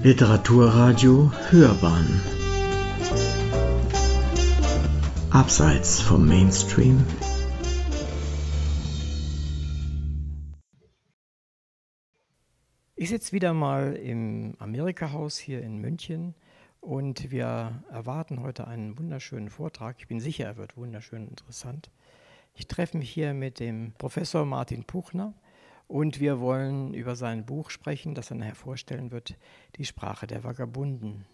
Literaturradio Hörbahn Abseits vom Mainstream Ich sitze wieder mal im Amerika-Haus hier in München und wir erwarten heute einen wunderschönen Vortrag. Ich bin sicher, er wird wunderschön interessant. Ich treffe mich hier mit dem Professor Martin Puchner und wir wollen über sein Buch sprechen, das er nachher vorstellen wird, Die Sprache der Vagabunden.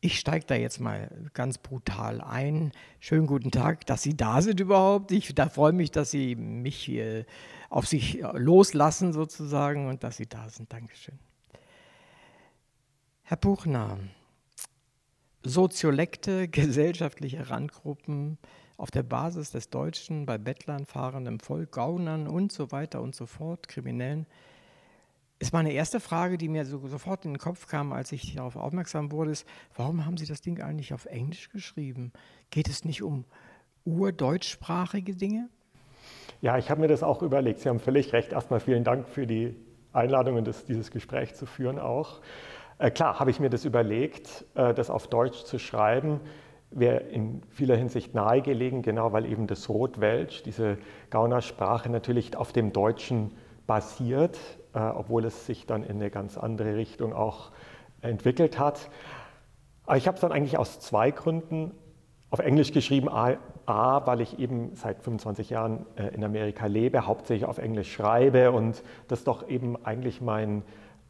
Ich steige da jetzt mal ganz brutal ein. Schönen guten Tag, dass Sie da sind überhaupt. Ich da freue mich, dass Sie mich äh, auf sich loslassen sozusagen und dass Sie da sind. Dankeschön. Herr Buchner, Soziolekte, gesellschaftliche Randgruppen auf der Basis des Deutschen bei Bettlern, fahrendem Volk, Gaunern und so weiter und so fort, Kriminellen – ist meine erste Frage, die mir so, sofort in den Kopf kam, als ich darauf aufmerksam wurde, ist, warum haben Sie das Ding eigentlich auf Englisch geschrieben? Geht es nicht um urdeutschsprachige Dinge? Ja, ich habe mir das auch überlegt. Sie haben völlig recht. Erstmal vielen Dank für die Einladung und dieses Gespräch zu führen auch. Äh, klar, habe ich mir das überlegt, äh, das auf Deutsch zu schreiben. Wäre in vieler Hinsicht nahegelegen, genau weil eben das Rotwelsch, diese Gaunersprache, natürlich auf dem Deutschen basiert. Äh, obwohl es sich dann in eine ganz andere Richtung auch entwickelt hat. Aber ich habe es dann eigentlich aus zwei Gründen auf Englisch geschrieben. A, A, weil ich eben seit 25 Jahren äh, in Amerika lebe, hauptsächlich auf Englisch schreibe und das doch eben eigentlich mein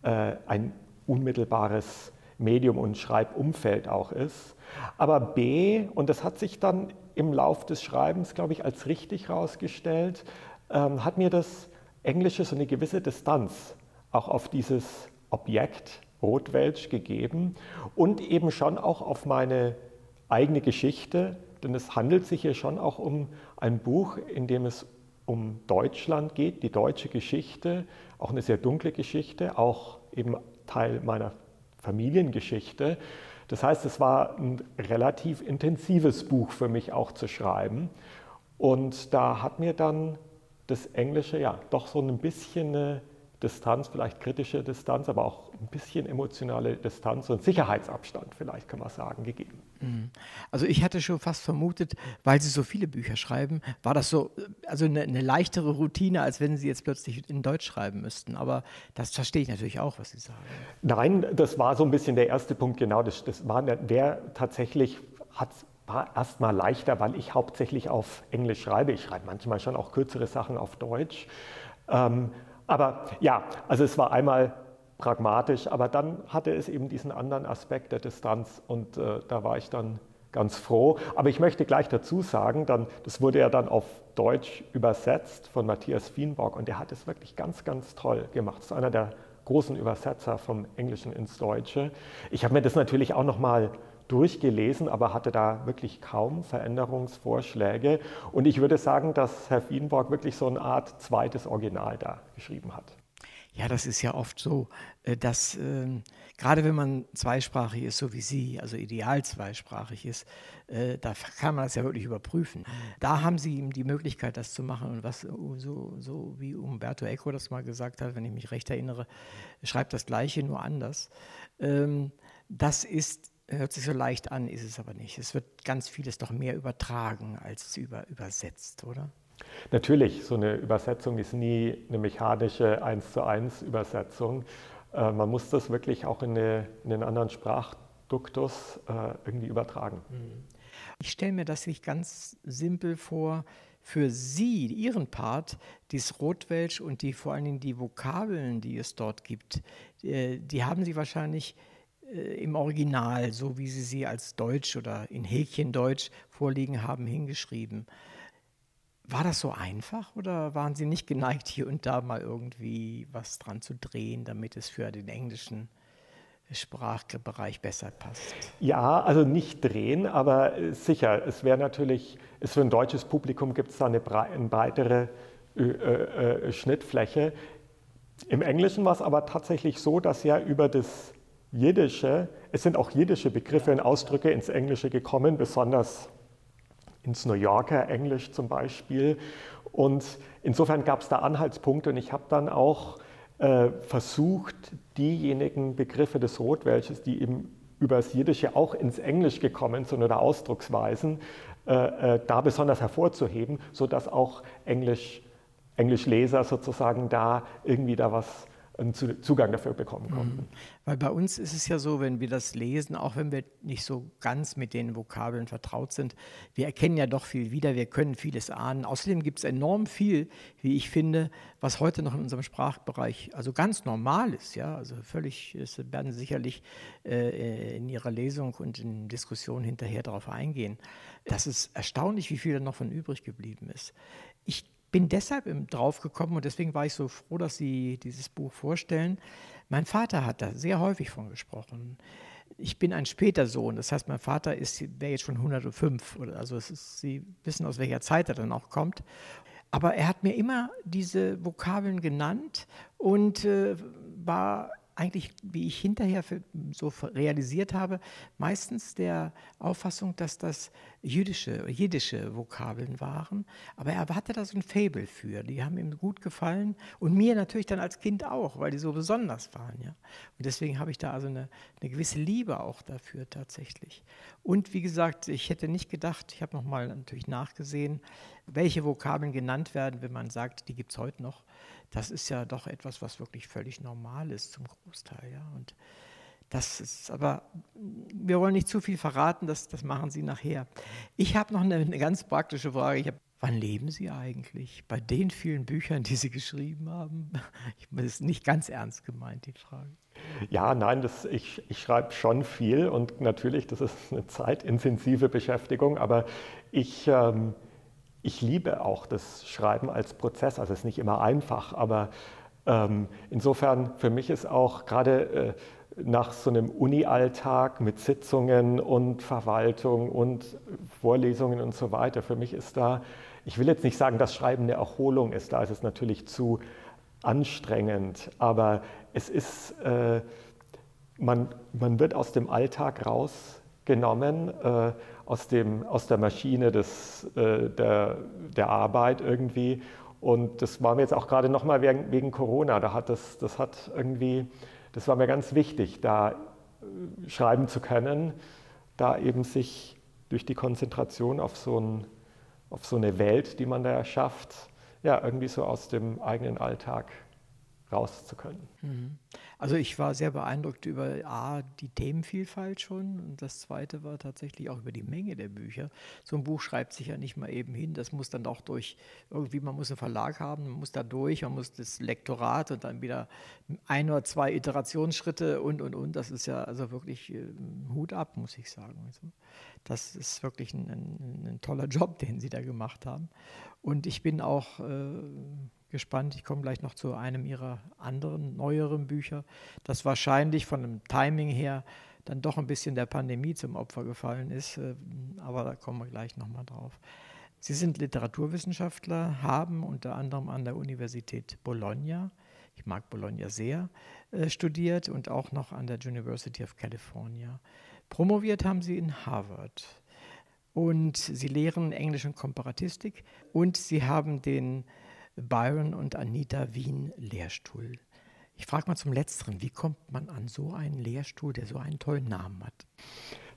äh, ein unmittelbares Medium und Schreibumfeld auch ist. Aber B, und das hat sich dann im Lauf des Schreibens, glaube ich, als richtig herausgestellt, ähm, hat mir das Englische so eine gewisse Distanz auch auf dieses Objekt Rotwelsch gegeben und eben schon auch auf meine eigene Geschichte, denn es handelt sich hier schon auch um ein Buch, in dem es um Deutschland geht, die deutsche Geschichte, auch eine sehr dunkle Geschichte, auch eben Teil meiner Familiengeschichte. Das heißt, es war ein relativ intensives Buch für mich auch zu schreiben. Und da hat mir dann das Englische ja doch so ein bisschen eine Distanz, vielleicht kritische Distanz, aber auch ein bisschen emotionale Distanz und Sicherheitsabstand, vielleicht kann man sagen, gegeben. Mhm. Also ich hatte schon fast vermutet, weil Sie so viele Bücher schreiben, war das so also eine, eine leichtere Routine, als wenn Sie jetzt plötzlich in Deutsch schreiben müssten. Aber das verstehe ich natürlich auch, was Sie sagen. Nein, das war so ein bisschen der erste Punkt, genau. Das, das war der, der tatsächlich hat war erstmal leichter, weil ich hauptsächlich auf Englisch schreibe. Ich schreibe manchmal schon auch kürzere Sachen auf Deutsch. Ähm, aber ja, also es war einmal pragmatisch, aber dann hatte es eben diesen anderen Aspekt der Distanz und äh, da war ich dann ganz froh. Aber ich möchte gleich dazu sagen, dann, das wurde ja dann auf Deutsch übersetzt von Matthias Fienborg und der hat es wirklich ganz, ganz toll gemacht. Das ist einer der großen Übersetzer vom Englischen ins Deutsche. Ich habe mir das natürlich auch noch mal durchgelesen, aber hatte da wirklich kaum Veränderungsvorschläge. Und ich würde sagen, dass Herr Fienborg wirklich so eine Art zweites Original da geschrieben hat. Ja, das ist ja oft so, äh, dass äh, gerade wenn man zweisprachig ist, so wie Sie, also ideal zweisprachig ist, äh, da kann man das ja wirklich überprüfen. Da haben Sie ihm die Möglichkeit, das zu machen. Und was so, so wie Umberto Eco das mal gesagt hat, wenn ich mich recht erinnere, schreibt das Gleiche, nur anders. Ähm, das ist hört sich so leicht an, ist es aber nicht. Es wird ganz vieles doch mehr übertragen als über, übersetzt, oder? Natürlich, so eine Übersetzung ist nie eine mechanische 1 zu 1 Übersetzung. Äh, man muss das wirklich auch in, eine, in einen anderen Sprachduktus äh, irgendwie übertragen. Mhm. Ich stelle mir das nicht ganz simpel vor, für Sie, Ihren Part, dieses Rotwelsch und die vor allen Dingen die Vokabeln, die es dort gibt, äh, die haben Sie wahrscheinlich im Original, so wie Sie sie als Deutsch oder in Häkchendeutsch vorliegen haben, hingeschrieben. War das so einfach oder waren Sie nicht geneigt, hier und da mal irgendwie was dran zu drehen, damit es für den englischen Sprachbereich besser passt? Ja, also nicht drehen, aber sicher, es wäre natürlich, es für ein deutsches Publikum gibt es da eine, breitere äh, äh, Schnittfläche. Im Englischen war es aber tatsächlich so, dass ja über das Jiddische, es sind auch jiddische Begriffe und Ausdrücke ins Englische gekommen, besonders ins New Yorker Englisch zum Beispiel. Und insofern gab es da Anhaltspunkte und ich habe dann auch äh, versucht, diejenigen Begriffe des Rotwelsches, die eben übers Jiddische auch ins Englisch gekommen sind oder Ausdrucksweisen, äh, äh, da besonders hervorzuheben, sodass auch Englisch, Englischleser sozusagen da irgendwie da was einen Zugang dafür bekommen konnten. Mhm. Weil bei uns ist es ja so, wenn wir das lesen, auch wenn wir nicht so ganz mit den Vokabeln vertraut sind, wir erkennen ja doch viel wieder, wir können vieles ahnen. Außerdem gibt es enorm viel, wie ich finde, was heute noch in unserem Sprachbereich also ganz normal ist. Ja? Also völlig, es werden sicherlich äh, in Ihrer Lesung und in Diskussionen hinterher darauf eingehen. Das ist erstaunlich, wie viel da noch von übrig geblieben ist. Ich bin deshalb drauf gekommen und deswegen war ich so froh, dass Sie dieses Buch vorstellen. Mein Vater hat da sehr häufig von gesprochen. Ich bin ein später Sohn, das heißt, mein Vater wäre jetzt schon 105. also ist, Sie wissen, aus welcher Zeit er dann auch kommt. Aber er hat mir immer diese Vokabeln genannt und äh, war eigentlich, wie ich hinterher so realisiert habe, meistens der Auffassung, dass das jüdische, jiddische Vokabeln waren. Aber er hatte da so ein Fable für. Die haben ihm gut gefallen und mir natürlich dann als Kind auch, weil die so besonders waren. Ja? Und deswegen habe ich da also eine, eine gewisse Liebe auch dafür tatsächlich. Und wie gesagt, ich hätte nicht gedacht, ich habe nochmal natürlich nachgesehen, welche Vokabeln genannt werden, wenn man sagt, die gibt es heute noch das ist ja doch etwas, was wirklich völlig normal ist zum Großteil. Ja? Und das ist aber, wir wollen nicht zu viel verraten, das, das machen Sie nachher. Ich habe noch eine, eine, ganz praktische Frage. Hab, wann leben Sie eigentlich? Bei den vielen Büchern, die Sie geschrieben haben? Ich, das ist nicht ganz ernst gemeint, die Frage. Ja, nein, das, ich, ich schreibe schon viel und natürlich, das ist eine zeitintensive Beschäftigung, aber ich. Ähm, ich liebe auch das Schreiben als Prozess. Also es ist nicht immer einfach, aber ähm, insofern für mich ist auch gerade äh, nach so einem Uni-Alltag mit Sitzungen und Verwaltung und Vorlesungen und so weiter, für mich ist da, ich will jetzt nicht sagen, dass Schreiben eine Erholung ist, da ist es natürlich zu anstrengend, aber es ist, äh, man, man wird aus dem Alltag rausgenommen. Äh, aus, dem, aus der Maschine des, äh, der, der Arbeit irgendwie. Und das war mir jetzt auch gerade nochmal wegen, wegen Corona. Da hat das, das hat irgendwie, das war mir ganz wichtig, da äh, schreiben zu können, da eben sich durch die Konzentration auf so, ein, auf so eine Welt, die man da erschafft, ja, irgendwie so aus dem eigenen Alltag raus zu können. Mhm. Also ich war sehr beeindruckt über A, die Themenvielfalt schon und das zweite war tatsächlich auch über die Menge der Bücher. So ein Buch schreibt sich ja nicht mal eben hin, das muss dann auch durch, irgendwie, man muss einen Verlag haben, man muss da durch, man muss das Lektorat und dann wieder ein oder zwei Iterationsschritte und, und, und. Das ist ja also wirklich äh, Hut ab, muss ich sagen. Also das ist wirklich ein, ein, ein toller Job, den Sie da gemacht haben. Und ich bin auch... Äh, gespannt. Ich komme gleich noch zu einem ihrer anderen, neueren Bücher, das wahrscheinlich von dem Timing her dann doch ein bisschen der Pandemie zum Opfer gefallen ist. Äh, aber da kommen wir gleich nochmal drauf. Sie sind Literaturwissenschaftler, haben unter anderem an der Universität Bologna, ich mag Bologna sehr, äh, studiert und auch noch an der University of California. Promoviert haben Sie in Harvard. Und Sie lehren Englisch und Komparatistik und Sie haben den Byron und Anita Wien Lehrstuhl. Ich frage mal zum Letzteren, wie kommt man an so einen Lehrstuhl, der so einen tollen Namen hat?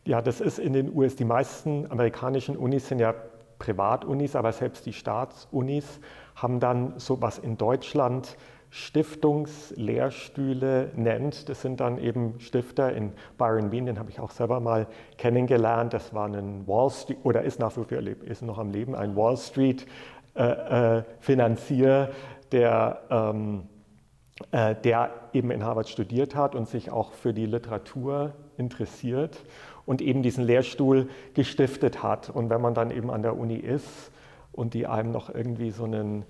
Ja, das ist in den US, die meisten amerikanischen Unis sind ja Privatunis, aber selbst die Staatsunis haben dann so was in Deutschland Stiftungslehrstühle nennt. Das sind dann eben Stifter in Byron Bean, den habe ich auch selber mal kennengelernt. Das war ein Wall Street oder ist nach wie vor ist noch am Leben, ein Wall Street äh, äh, Finanzier, der, ähm, äh, der eben in Harvard studiert hat und sich auch für die Literatur interessiert und eben diesen Lehrstuhl gestiftet hat. Und wenn man dann eben an der Uni ist und die einem noch irgendwie so einen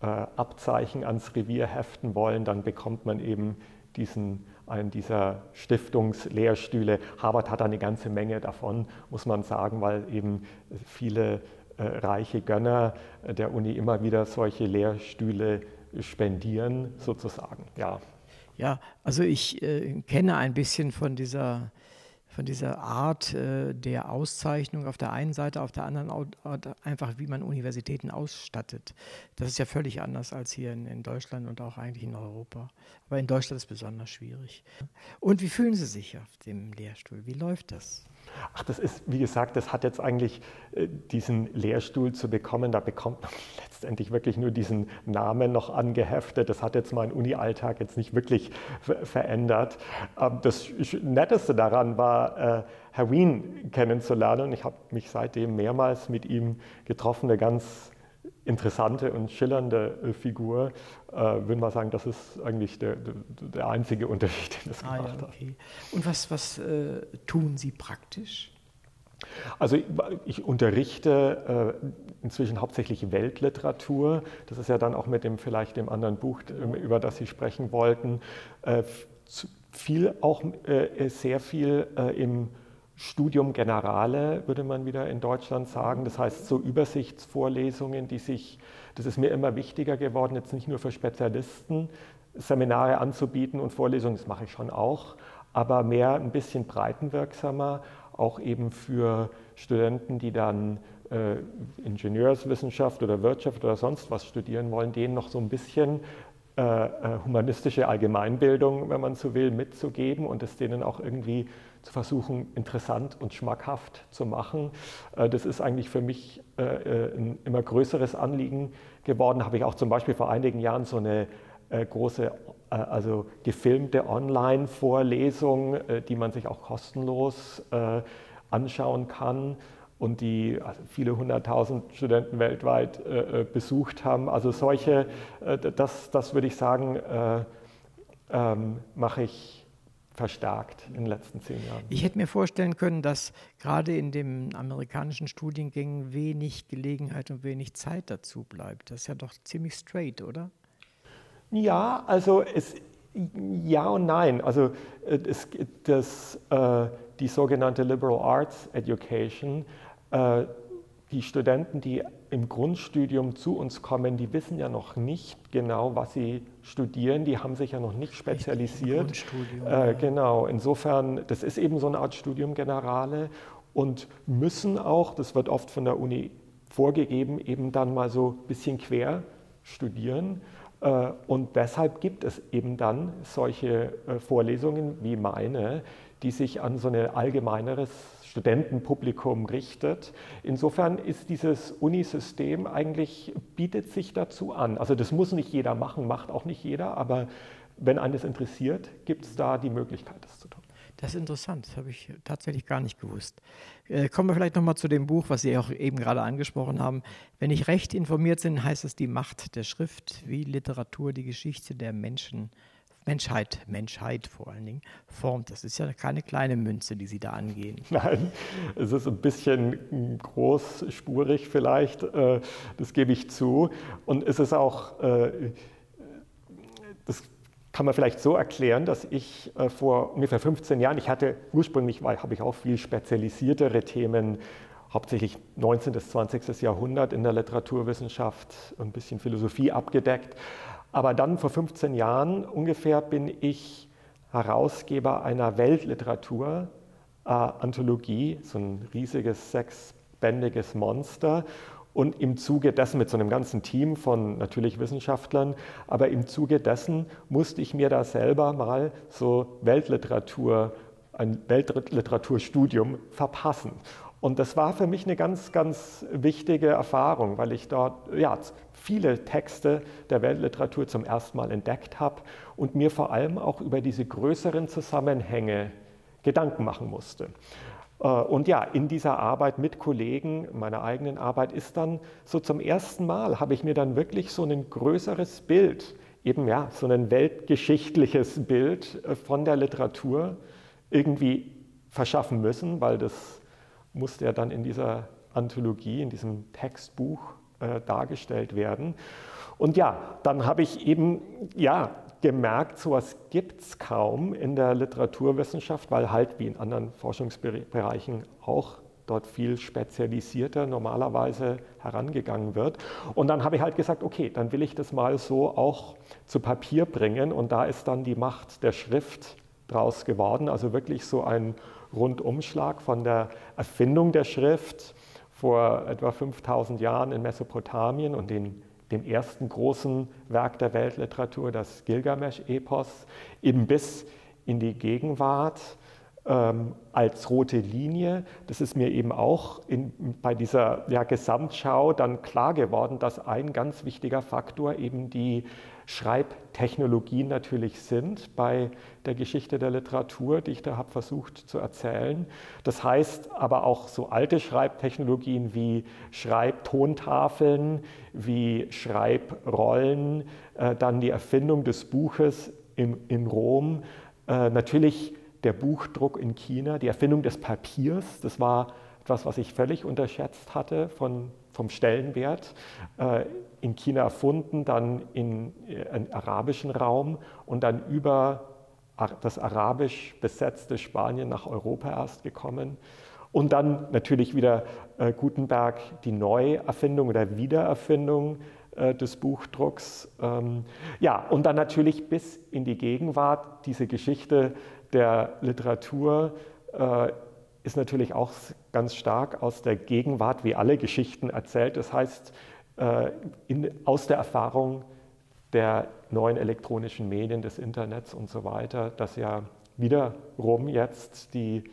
äh, Abzeichen ans Revier heften wollen, dann bekommt man eben diesen, einen dieser Stiftungslehrstühle. Harvard hat eine ganze Menge davon, muss man sagen, weil eben viele reiche Gönner der Uni immer wieder solche Lehrstühle spendieren, sozusagen. Ja, ja also ich äh, kenne ein bisschen von dieser von dieser Art äh, der Auszeichnung auf der einen Seite, auf der anderen Art einfach, wie man Universitäten ausstattet. Das ist ja völlig anders als hier in, in Deutschland und auch eigentlich in Europa. Aber in Deutschland ist es besonders schwierig. Und wie fühlen Sie sich auf dem Lehrstuhl? Wie läuft das? Ach, das ist, wie gesagt, das hat jetzt eigentlich äh, diesen Lehrstuhl zu bekommen, da bekommt man letztendlich wirklich nur diesen Namen noch angeheftet. Das hat jetzt meinen Uni-Alltag jetzt nicht wirklich verändert. Ähm, das Netteste daran war, äh, Herr Wien kennenzulernen. Ich habe mich seitdem mehrmals mit ihm getroffen, eine ganz interessante und schillernde äh, Figur. Äh, würde mal sagen, das ist eigentlich der, der, der einzige Unterschied, den es ah, gemacht ja, okay. hat. Und was, was äh, tun Sie praktisch? Also ich, ich unterrichte äh, inzwischen hauptsächlich Weltliteratur. Das ist ja dann auch mit dem vielleicht dem anderen Buch, über das Sie sprechen wollten, äh, viel auch äh, sehr viel im Studium Generale, würde man wieder in Deutschland sagen. Das heißt, so Übersichtsvorlesungen, die sich, das ist mir immer wichtiger geworden, jetzt nicht nur für Spezialisten Seminare anzubieten und Vorlesungen, das mache ich schon auch, aber mehr ein bisschen breitenwirksamer, auch eben für Studenten, die dann äh, Ingenieurswissenschaft oder Wirtschaft oder sonst was studieren wollen, denen noch so ein bisschen äh, äh humanistische Allgemeinbildung, wenn man so will, mitzugeben und es denen auch irgendwie zu versuchen, interessant und schmackhaft zu machen. Äh, das ist eigentlich für mich äh, äh, ein immer größeres Anliegen geworden. Habe ich auch zum Beispiel vor einigen Jahren so eine große, also gefilmte Online-Vorlesung, die man sich auch kostenlos anschauen kann und die also viele hunderttausend Studenten weltweit besucht haben. Also solche, das, das würde ich sagen, ähm, mache ich verstärkt in den letzten zehn Jahren. Ich hätte mir vorstellen können, dass gerade in den amerikanischen Studiengängen wenig Gelegenheit und wenig Zeit dazu bleibt. Das ist ja doch ziemlich straight, oder? Ja, also es, ja und nein. Also äh, es, das, äh, die sogenannte Liberal Arts Education äh, die Studenten, die im Grundstudium zu uns kommen, die wissen ja noch nicht genau, was sie studieren. Die haben sich ja noch nicht spezialisiert. Grundstudium, äh, Genau. Insofern, das ist eben so eine Art Studium Generale und müssen auch, das wird oft von der Uni vorgegeben, eben dann mal so ein bisschen quer studieren. Äh, und deshalb gibt es eben dann solche äh, Vorlesungen wie meine, die sich an so ein allgemeineres Studentenpublikum richtet. Insofern ist dieses Unisystem eigentlich, bietet sich dazu an. Also das muss nicht jeder machen, macht auch nicht jeder, aber wenn eines interessiert, gibt es da die Möglichkeit, das zu tun. Das ist interessant, das habe ich tatsächlich gar nicht gewusst. Äh, kommen wir vielleicht nochmal zu dem Buch, was Sie auch eben gerade angesprochen haben. Wenn ich recht informiert bin, heißt es Die Macht der Schrift, wie Literatur die Geschichte der Menschen Menschheit, Menschheit vor allen Dingen, formt. Das ist ja keine kleine Münze, die Sie da angehen. Nein, es ist ein bisschen großspurig vielleicht, äh, das gebe ich zu. Und es ist auch, äh, das kann man vielleicht so erklären, dass ich äh, vor ungefähr 15 Jahren, ich hatte ursprünglich, habe ich auch viel spezialisiertere Themen hauptsächlich 19. bis 20. Jahrhundert in der Literaturwissenschaft, ein bisschen Philosophie abgedeckt. Aber dann vor 15 Jahren ungefähr bin ich Herausgeber einer Weltliteratur-Anthologie, so ein riesiges sechsbändiges Monster. Und im Zuge dessen, mit so einem ganzen Team von natürlich Wissenschaftlern, aber im Zuge dessen musste ich mir da selber mal so Weltliteratur, ein Weltliteraturstudium verpassen. Und das war für mich eine ganz, ganz wichtige Erfahrung, weil ich dort ja, viele Texte der Weltliteratur zum ersten Mal entdeckt habe und mir vor allem auch über diese größeren Zusammenhänge Gedanken machen musste. Äh, und ja, in dieser Arbeit mit Kollegen, meiner eigenen Arbeit, ist dann so zum ersten Mal, habe ich mir dann wirklich so ein größeres Bild, eben ja, so ein weltgeschichtliches Bild äh, von der Literatur irgendwie verschaffen müssen, weil das musste ja dann in dieser Anthologie, in diesem Textbuch äh, dargestellt werden. Und ja, dann habe ich eben ja, gemerkt, sowas gibt es kaum in der Literaturwissenschaft, weil halt wie in anderen Forschungsbereichen auch dort viel spezialisierter normalerweise herangegangen wird. Und dann habe ich halt gesagt, okay, dann will ich das mal so auch zu Papier bringen. Und da ist dann die Macht der Schrift draus geworden, also wirklich so ein Rundumschlag von der Erfindung der Schrift vor etwa 5000 Jahren in Mesopotamien und den, dem ersten großen Werk der Weltliteratur, das Gilgamesch-Epos, eben bis in die Gegenwart ähm, als rote Linie. Das ist mir eben auch in, bei dieser ja, Gesamtschau dann klar geworden, dass ein ganz wichtiger Faktor eben die Schreibtechnologien natürlich sind bei der Geschichte der Literatur, die ich da habe versucht zu erzählen. Das heißt aber auch so alte Schreibtechnologien wie Schreibtontafeln, wie Schreibrollen, äh, dann die Erfindung des Buches in, in Rom, äh, natürlich der Buchdruck in China, die Erfindung des Papiers, das war etwas, was ich völlig unterschätzt hatte von, vom Stellenwert. Äh, in China erfunden, dann in, in äh, arabischen Raum und dann über das arabisch besetzte Spanien nach Europa erst gekommen. Und dann natürlich wieder äh, Gutenberg die Neuerfindung oder Wiedererfindung äh, des Buchdrucks. Ähm, ja, und dann natürlich bis in die Gegenwart diese Geschichte der Literatur äh, ist natürlich auch ganz stark aus der Gegenwart, wie alle Geschichten erzählt. Das heißt, in, aus der Erfahrung der neuen elektronischen Medien, des Internets und so weiter, dass ja wiederum jetzt die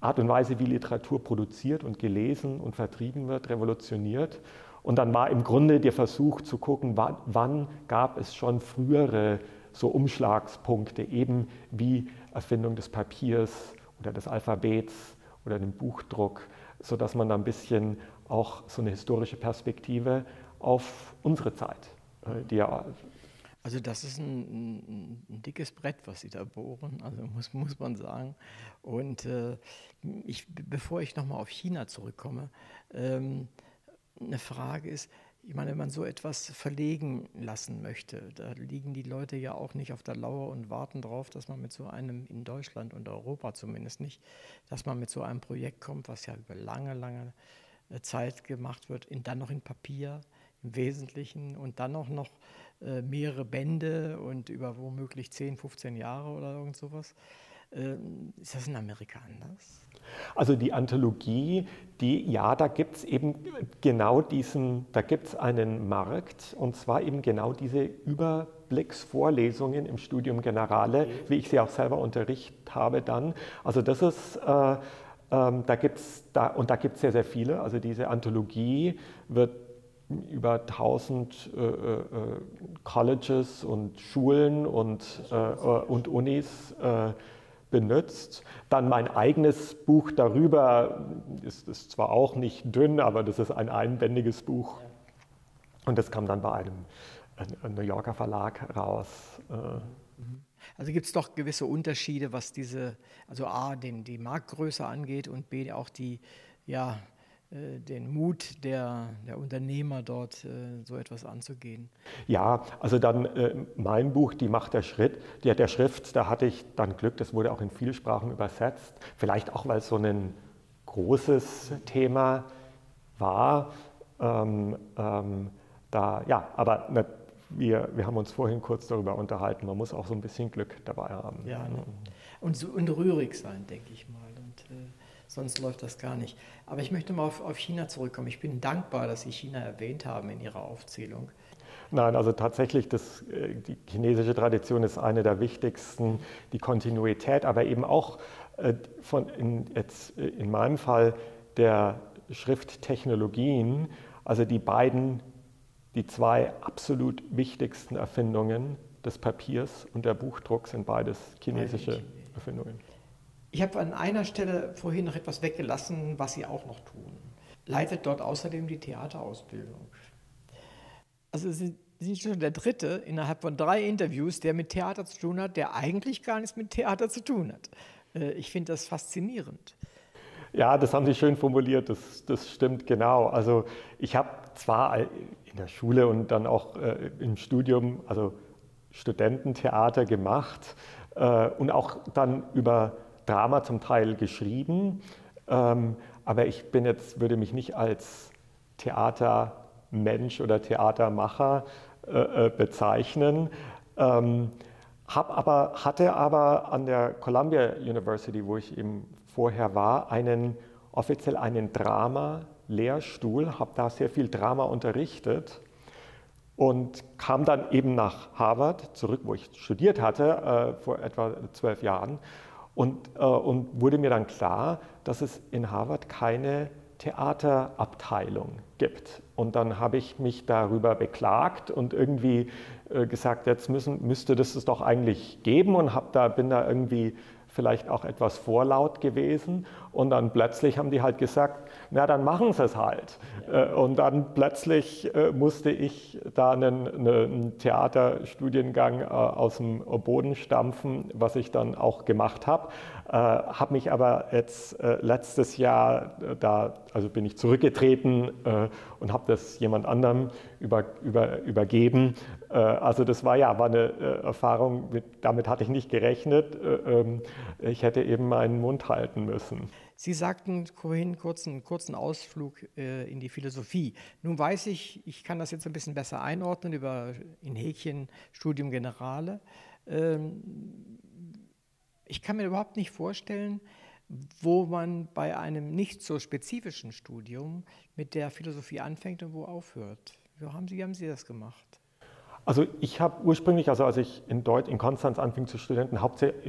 Art und Weise, wie Literatur produziert und gelesen und vertrieben wird, revolutioniert. Und dann war im Grunde der Versuch zu gucken, wann, wann gab es schon frühere so Umschlagspunkte, eben wie Erfindung des Papiers oder des Alphabets oder dem Buchdruck, sodass man da ein bisschen auch so eine historische Perspektive auf unsere Zeit, äh, die ja also das ist ein, ein, dickes Brett, was Sie da bohren, also muss, muss man sagen. Und äh, ich, bevor ich nochmal auf China zurückkomme, ähm, eine Frage ist, ich meine, wenn man so etwas verlegen lassen möchte, da liegen die Leute ja auch nicht auf der Lauer und warten darauf, dass man mit so einem, in Deutschland und Europa zumindest nicht, dass man mit so einem Projekt kommt, was ja über lange, lange Zeit gemacht wird, in, dann noch in Papier im Wesentlichen und dann auch noch äh, mehrere Bände und über womöglich 10, 15 Jahre oder irgend sowas. Ähm, ist das in Amerika anders? Also die Anthologie, die, ja, da gibt es eben genau diesen, da gibt es einen Markt und zwar eben genau diese Überblicksvorlesungen im Studium Generale, wie ich sie auch selber unterrichtet habe dann. Also das ist, äh, äh, da gibt es, da, und da gibt es sehr, sehr viele. Also diese Anthologie wird über 1000 äh, äh, Colleges und Schulen und, äh, und Unis äh, benutzt. Dann mein eigenes Buch darüber ist, ist zwar auch nicht dünn, aber das ist ein einbändiges Buch. Und das kam dann bei einem, New Yorker Verlag raus. Äh. Mhm. Also gibt es doch gewisse Unterschiede, was diese, also A, den, die Marktgröße angeht und B, auch die, ja, äh, den Mut der, der Unternehmer dort äh, so etwas anzugehen? Ja, also dann äh, mein Buch, Die Macht der Schritt, der, der Schrift, da hatte ich dann Glück, das wurde auch in viele Sprachen übersetzt. Vielleicht auch, weil es so ein großes Thema war. Ähm, ähm, da, ja, aber ne, wir, wir haben uns vorhin kurz darüber unterhalten, man muss auch so ein bisschen Glück dabei haben. Ja, ne? und, so, und rührig sein, denke ich mal. Und, äh, sonst läuft das gar nicht. Aber ich möchte mal auf, auf China zurückkommen. Ich bin dankbar, dass Sie China erwähnt haben in Ihrer Aufzählung. Nein, also tatsächlich, das, äh, die chinesische Tradition ist eine der wichtigsten, die Kontinuität, aber eben auch äh, von in, jetzt äh, in meinem Fall der Schrifttechnologien, also die beiden, die zwei absolut wichtigsten Erfindungen des Papiers und der Buchdruck sind beides chinesische Erfindungen. Ich habe an einer Stelle vorhin noch etwas weggelassen, was Sie auch noch tun. Leitet dort außerdem die Theaterausbildung. Also Sie sind schon der Dritte innerhalb von drei Interviews, der mit Theater zu tun hat, der eigentlich gar nichts mit Theater zu tun hat. Äh, ich finde das faszinierend. Ja, das haben Sie schön formuliert, das, das stimmt genau. Also ich habe zwar der Schule und dann auch äh, im Studium, also Studententheater gemacht äh, und auch dann über Drama zum Teil geschrieben, ähm, aber ich bin jetzt, würde mich nicht als Theatermensch oder Theatermacher äh, äh bezeichnen. Ähm, hab aber, hatte aber an der Columbia University, wo ich eben vorher war, einen offiziell einen Drama-Lehrstuhl, habe da sehr viel Drama unterrichtet und kam dann eben nach Harvard zurück, wo ich studiert hatte, äh, vor etwa zwölf Jahren. Und, äh, und wurde mir dann klar, dass es in Harvard keine Theaterabteilung gibt. Und dann habe ich mich darüber beklagt und irgendwie äh, gesagt, jetzt müssen, müsste das es doch eigentlich geben und hab da, bin da irgendwie vielleicht auch etwas vorlaut gewesen. Und dann plötzlich haben die halt gesagt, na dann machen sie es halt. Äh, und dann plötzlich äh, musste ich da einen, einen Theaterstudiengang aus dem Boden stampfen, was ich dann auch gemacht habe. Habe mich aber jetzt letztes Jahr da, also bin ich zurückgetreten und habe das jemand anderem über, über, übergeben. Also das war ja war eine Erfahrung, mit, damit hatte ich nicht gerechnet. Ähm, ich hätte eben meinen Mund halten müssen. Sie sagten vorhin kurzen, kurzen Ausflug äh, in die Philosophie. Nun weiß ich, ich kann das jetzt ein bisschen besser einordnen über in Häkchen Studium Generale. Ähm, ich kann mir überhaupt nicht vorstellen, wo man bei einem nicht so spezifischen Studium mit der Philosophie anfängt und wo aufhört. Wie haben Sie, wie haben Sie das gemacht? Also ich habe ursprünglich, also als ich in, Deut in Konstanz anfing zu, Studenten,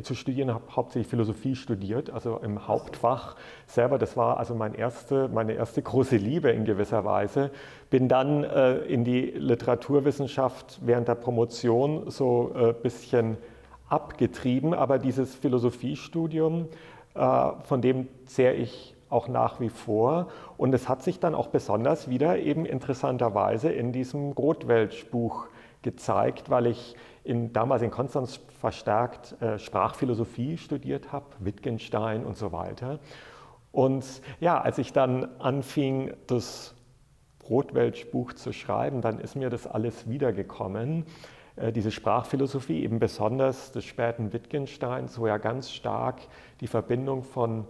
zu studieren, habe hauptsächlich Philosophie studiert, also im Hauptfach selber. Das war also mein erste, meine erste große Liebe in gewisser Weise. Bin dann äh, in die Literaturwissenschaft während der Promotion so ein äh, bisschen abgetrieben, aber dieses Philosophiestudium, äh, von dem zehre ich auch nach wie vor. Und es hat sich dann auch besonders wieder eben interessanterweise in diesem Rothwelsch-Buch gezeigt, weil ich in, damals in Konstanz verstärkt äh, Sprachphilosophie studiert habe, Wittgenstein und so weiter. Und ja, als ich dann anfing, das Brotwelsch-Buch zu schreiben, dann ist mir das alles wiedergekommen. Äh, diese Sprachphilosophie, eben besonders des späten Wittgensteins, wo ja ganz stark die Verbindung von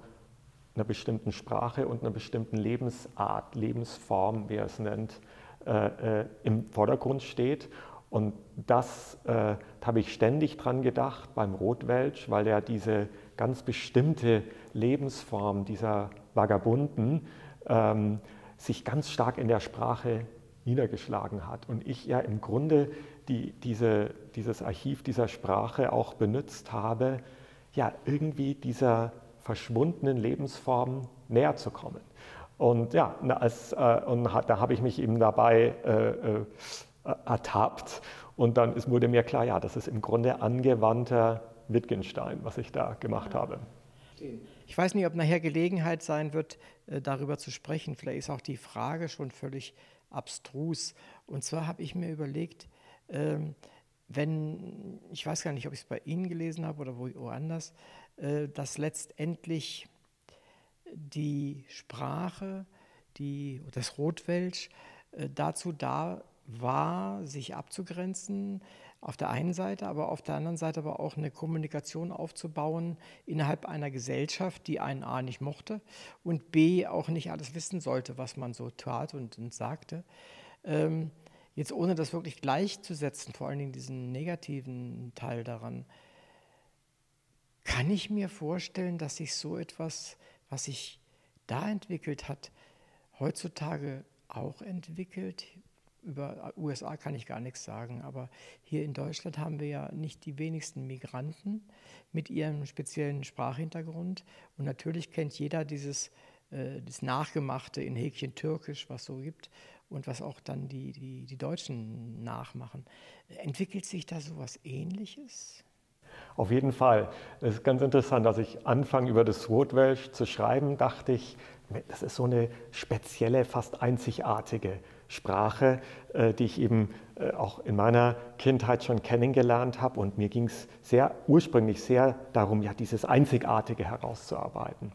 einer bestimmten Sprache und einer bestimmten Lebensart, Lebensform, wie er es nennt, äh, äh im Vordergrund steht. Und das äh, habe ich ständig dran gedacht beim Rotwelsch, weil er diese ganz bestimmte Lebensform dieser Vagabunden ähm, sich ganz stark in der Sprache niedergeschlagen hat. Und ich ja im Grunde die, diese, dieses Archiv dieser Sprache auch benutzt habe, ja, irgendwie dieser verschwundenen Lebensform näher zu kommen. Und ja, als, äh, und da habe ich mich eben dabei äh, äh ertappt. Und dann ist, wurde mir klar, ja, das ist im Grunde angewandter Wittgenstein, was ich da gemacht habe. Ich weiß nicht, ob nachher Gelegenheit sein wird, äh, darüber zu sprechen. Vielleicht ist auch die Frage schon völlig abstrus. Und zwar habe ich mir überlegt, ähm, wenn, ich weiß gar nicht, ob ich es bei Ihnen gelesen habe oder woanders, äh, dass letztendlich die Sprache, die, das Rotwelsch äh, dazu da war, sich abzugrenzen, auf der einen Seite, aber auf der anderen Seite aber auch eine Kommunikation aufzubauen innerhalb einer Gesellschaft, die einen A nicht mochte und B auch nicht alles wissen sollte, was man so tat und, und sagte. Ähm, jetzt ohne das wirklich gleichzusetzen, vor allen Dingen diesen negativen Teil daran, kann ich mir vorstellen, dass sich so etwas, was sich da entwickelt hat, heutzutage auch entwickelt, über USA kann ich gar nichts sagen, aber hier in Deutschland haben wir ja nicht die wenigsten Migranten mit ihrem speziellen Sprachhintergrund. Und natürlich kennt jeder dieses äh, das Nachgemachte in Häkchen Türkisch, was so gibt und was auch dann die, die, die Deutschen nachmachen. Entwickelt sich da so etwas Ähnliches? Auf jeden Fall. Es ist ganz interessant, als ich anfange, über das Rotwelsch zu schreiben, dachte ich, das ist so eine spezielle, fast einzigartige Sprache, äh, die ich eben äh, auch in meiner Kindheit schon kennengelernt habe. Und mir ging es sehr ursprünglich sehr darum, ja, dieses Einzigartige herauszuarbeiten.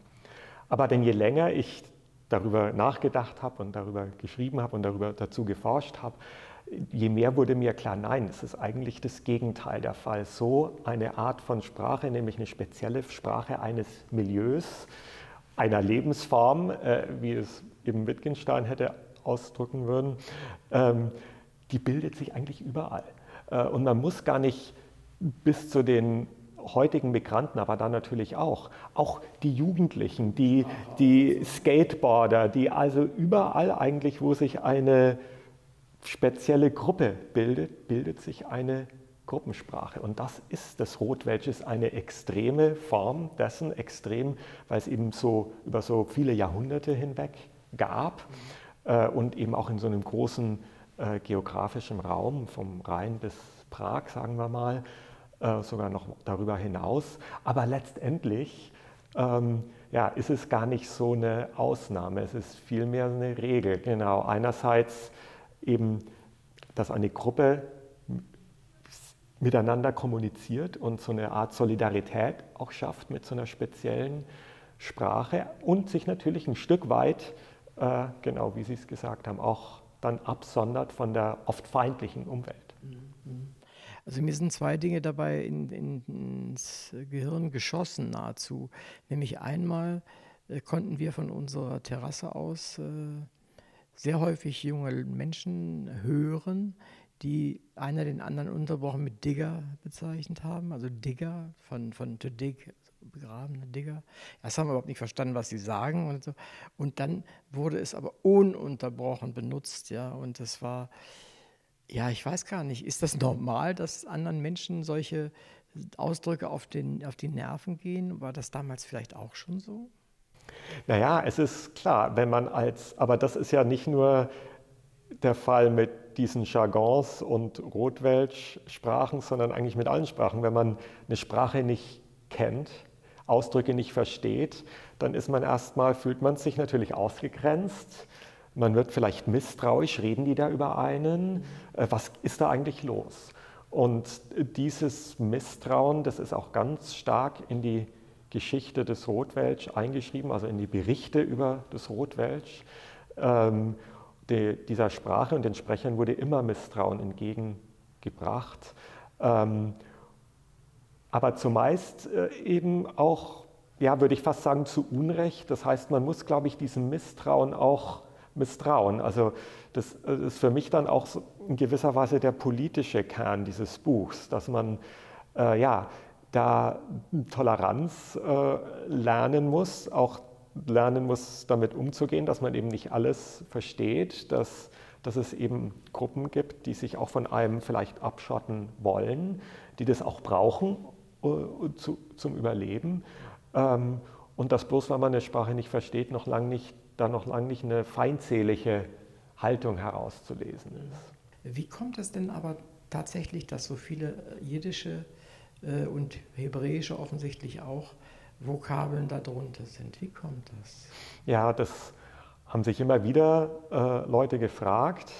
Aber denn je länger ich darüber nachgedacht habe und darüber geschrieben habe und darüber dazu geforscht habe, je mehr wurde mir klar, nein, es ist eigentlich das Gegenteil der Fall. So eine Art von Sprache, nämlich eine spezielle Sprache eines Milieus, einer Lebensform, äh, wie es eben Wittgenstein hätte ausdrücken würden, ähm, die bildet sich eigentlich überall. Äh, und man muss gar nicht bis zu den heutigen Migranten, aber dann natürlich auch, auch die Jugendlichen, die, die Skateboarder, die also überall eigentlich, wo sich eine spezielle Gruppe bildet, bildet sich eine Gruppensprache. Und das ist das Rotwelsch, eine extreme Form dessen, extrem, weil es eben so über so viele Jahrhunderte hinweg gab und eben auch in so einem großen äh, geografischen Raum, vom Rhein bis Prag, sagen wir mal, äh, sogar noch darüber hinaus. Aber letztendlich ähm, ja, ist es gar nicht so eine Ausnahme, es ist vielmehr eine Regel. Genau, einerseits eben, dass eine Gruppe miteinander kommuniziert und so eine Art Solidarität auch schafft mit so einer speziellen Sprache und sich natürlich ein Stück weit, äh, genau wie Sie es gesagt haben, auch dann absondert von der oft feindlichen Umwelt. Also mir sind zwei Dinge dabei in, in, ins Gehirn geschossen nahezu. Nämlich einmal äh, konnten wir von unserer Terrasse aus äh, sehr häufig junge Menschen hören, die einer den anderen unterbrochen mit Digger bezeichnet haben. Also Digger von, von to dig, begrabene Digger. Das haben wir überhaupt nicht verstanden, was sie sagen. Und, so. und dann wurde es aber ununterbrochen benutzt. Ja? Und das war, ja, ich weiß gar nicht, ist das normal, dass anderen Menschen solche Ausdrücke auf, den, auf die Nerven gehen? War das damals vielleicht auch schon so? Naja, es ist klar, wenn man als, aber das ist ja nicht nur der Fall mit diesen Jargons und Rotwelsch-Sprachen, sondern eigentlich mit allen Sprachen. Wenn man eine Sprache nicht kennt, Ausdrücke nicht versteht, dann ist man erstmal, fühlt man sich natürlich ausgegrenzt. Man wird vielleicht misstrauisch, reden die da über einen? Äh, was ist da eigentlich los? Und dieses Misstrauen, das ist auch ganz stark in die Geschichte des Rotwelsch eingeschrieben, also in die Berichte über das Rotwelsch. Ähm, die, dieser Sprache und den Sprechern wurde immer Misstrauen entgegengebracht. Ähm, aber zumeist äh, eben auch, ja, würde ich fast sagen, zu Unrecht. Das heißt, man muss, glaube ich, diesem Misstrauen auch misstrauen. Also das ist für mich dann auch in gewisser Weise der politische Kern dieses Buchs, dass man äh, ja da Toleranz äh, lernen muss, auch lernen muss, damit umzugehen, dass man eben nicht alles versteht, dass, dass es eben Gruppen gibt, die sich auch von einem vielleicht abschotten wollen, die das auch brauchen zu, zum Überleben. Ähm, und dass bloß, weil man eine Sprache nicht versteht, noch lang nicht, da noch lange nicht eine feindselige Haltung herauszulesen ist. Wie kommt es denn aber tatsächlich, dass so viele jiddische äh, und hebräische offensichtlich auch Vokabeln darunter sind. Wie kommt das? Ja, das haben sich immer wieder äh, Leute gefragt.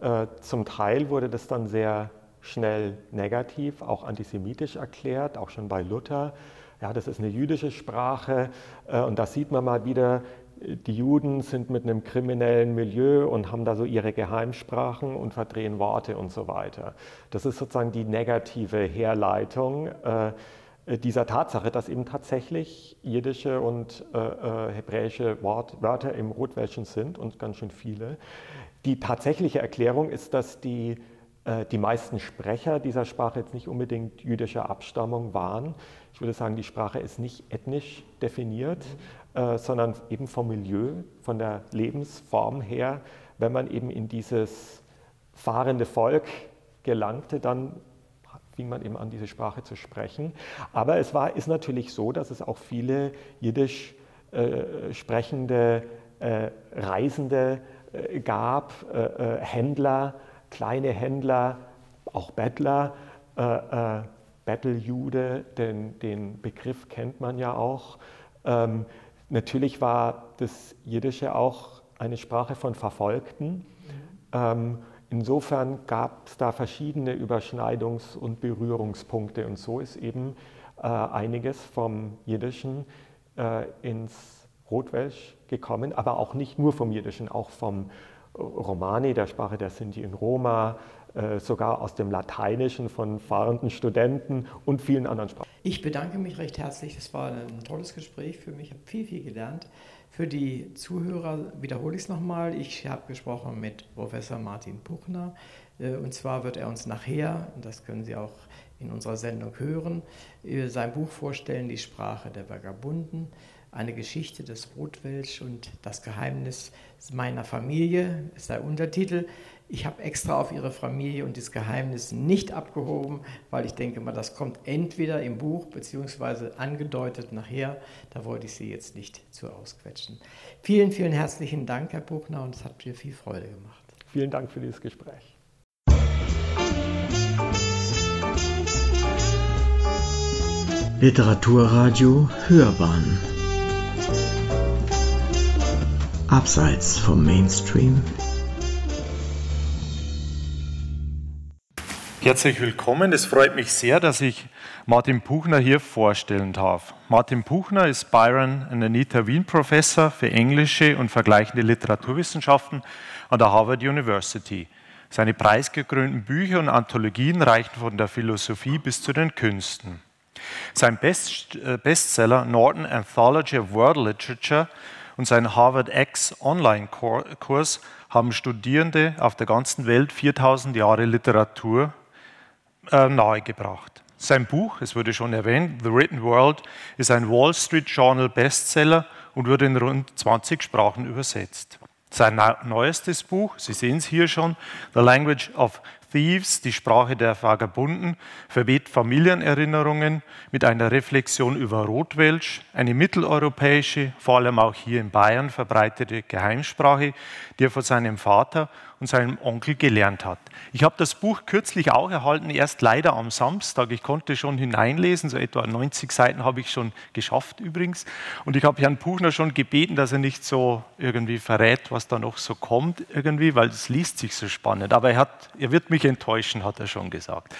Äh, zum Teil wurde das dann sehr schnell negativ, auch antisemitisch erklärt, auch schon bei Luther. Ja, das ist eine jüdische Sprache äh, und da sieht man mal wieder, die Juden sind mit einem kriminellen Milieu und haben da so ihre Geheimsprachen und verdrehen Worte und so weiter. Das ist sozusagen die negative Herleitung. Äh, dieser Tatsache, dass eben tatsächlich jiddische und äh, äh, hebräische Wort, Wörter im Rotwelschen sind und ganz schön viele. Die tatsächliche Erklärung ist, dass die, die meisten Sprecher dieser Sprache jetzt nicht unbedingt jüdischer Abstammung waren. Ich würde sagen, die Sprache ist nicht ethnisch definiert, äh, sondern eben vom Milieu, von der Lebensform her. Wenn man eben in dieses fahrende Volk gelangte, dann fing man eben an, diese Sprache zu sprechen. Aber es war, ist natürlich so, dass es auch viele jiddisch äh, sprechende äh, Reisende äh, gab, äh, äh, Händler, kleine Händler, auch Bettler, äh, Betteljude, den, den Begriff kennt man ja auch. Ähm, natürlich war das Jiddische auch eine Sprache von Verfolgten. Ähm, Insofern gab es da verschiedene Überschneidungs- und Berührungspunkte und so ist eben äh, einiges vom Jiddischen äh, ins Rotwelsch gekommen, aber auch nicht nur vom Jiddischen, auch vom Romani, der Sprache der Sinti in Roma, äh, sogar aus dem Lateinischen von fahrenden Studenten und vielen anderen Sprachen. Ich bedanke mich recht herzlich. Es war ein tolles Gespräch für mich. Ich habe viel, viel gelernt. Für die Zuhörer wiederhole ich es nochmal. Ich habe gesprochen mit Professor Martin Puchner. Äh, und zwar wird er uns nachher, das können Sie auch in unserer Sendung hören, sein Buch vorstellen, Die Sprache der Vagabunden, eine Geschichte des Rotwelsch und das Geheimnis meiner Familie ist der Untertitel. Ich habe extra auf Ihre Familie und das Geheimnis nicht abgehoben, weil ich denke mal, das kommt entweder im Buch beziehungsweise angedeutet nachher. Da wollte ich Sie jetzt nicht zu ausquetschen. Vielen, vielen herzlichen Dank, Herr Buchner, und es hat mir viel Freude gemacht. Vielen Dank für dieses Gespräch. Literaturradio Hörbahn Abseits vom Mainstream Herzlich willkommen. Es freut mich sehr, dass ich Martin Buchner hier vorstellen darf. Martin Buchner ist Byron und Anita Wien Professor für englische und vergleichende Literaturwissenschaften an der Harvard University. Seine preisgekrönten Bücher und Anthologien reichen von der Philosophie bis zu den Künsten. Sein Best äh, Bestseller Norton Anthology of World Literature und sein Harvard X Online-Kurs haben Studierende auf der ganzen Welt 4000 Jahre Literatur äh, nahegebracht. Sein Buch, es wurde schon erwähnt, The Written World, ist ein Wall Street Journal Bestseller und wurde in rund 20 Sprachen übersetzt. Sein neuestes Buch, Sie sehen es hier schon, The Language of Thieves, die Sprache der Vagabunden, verweht Familienerinnerungen mit einer Reflexion über Rotwelsch, eine mitteleuropäische, vor allem auch hier in Bayern verbreitete Geheimsprache, die er von seinem Vater und seinem Onkel gelernt hat. Ich habe das Buch kürzlich auch erhalten, erst leider am Samstag. Ich konnte schon hineinlesen, so etwa 90 Seiten habe ich schon geschafft übrigens. Und ich habe Herrn Buchner schon gebeten, dass er nicht so irgendwie verrät, was da noch so kommt, irgendwie, weil es liest sich so spannend. Aber er, hat, er wird mich enttäuschen, hat er schon gesagt.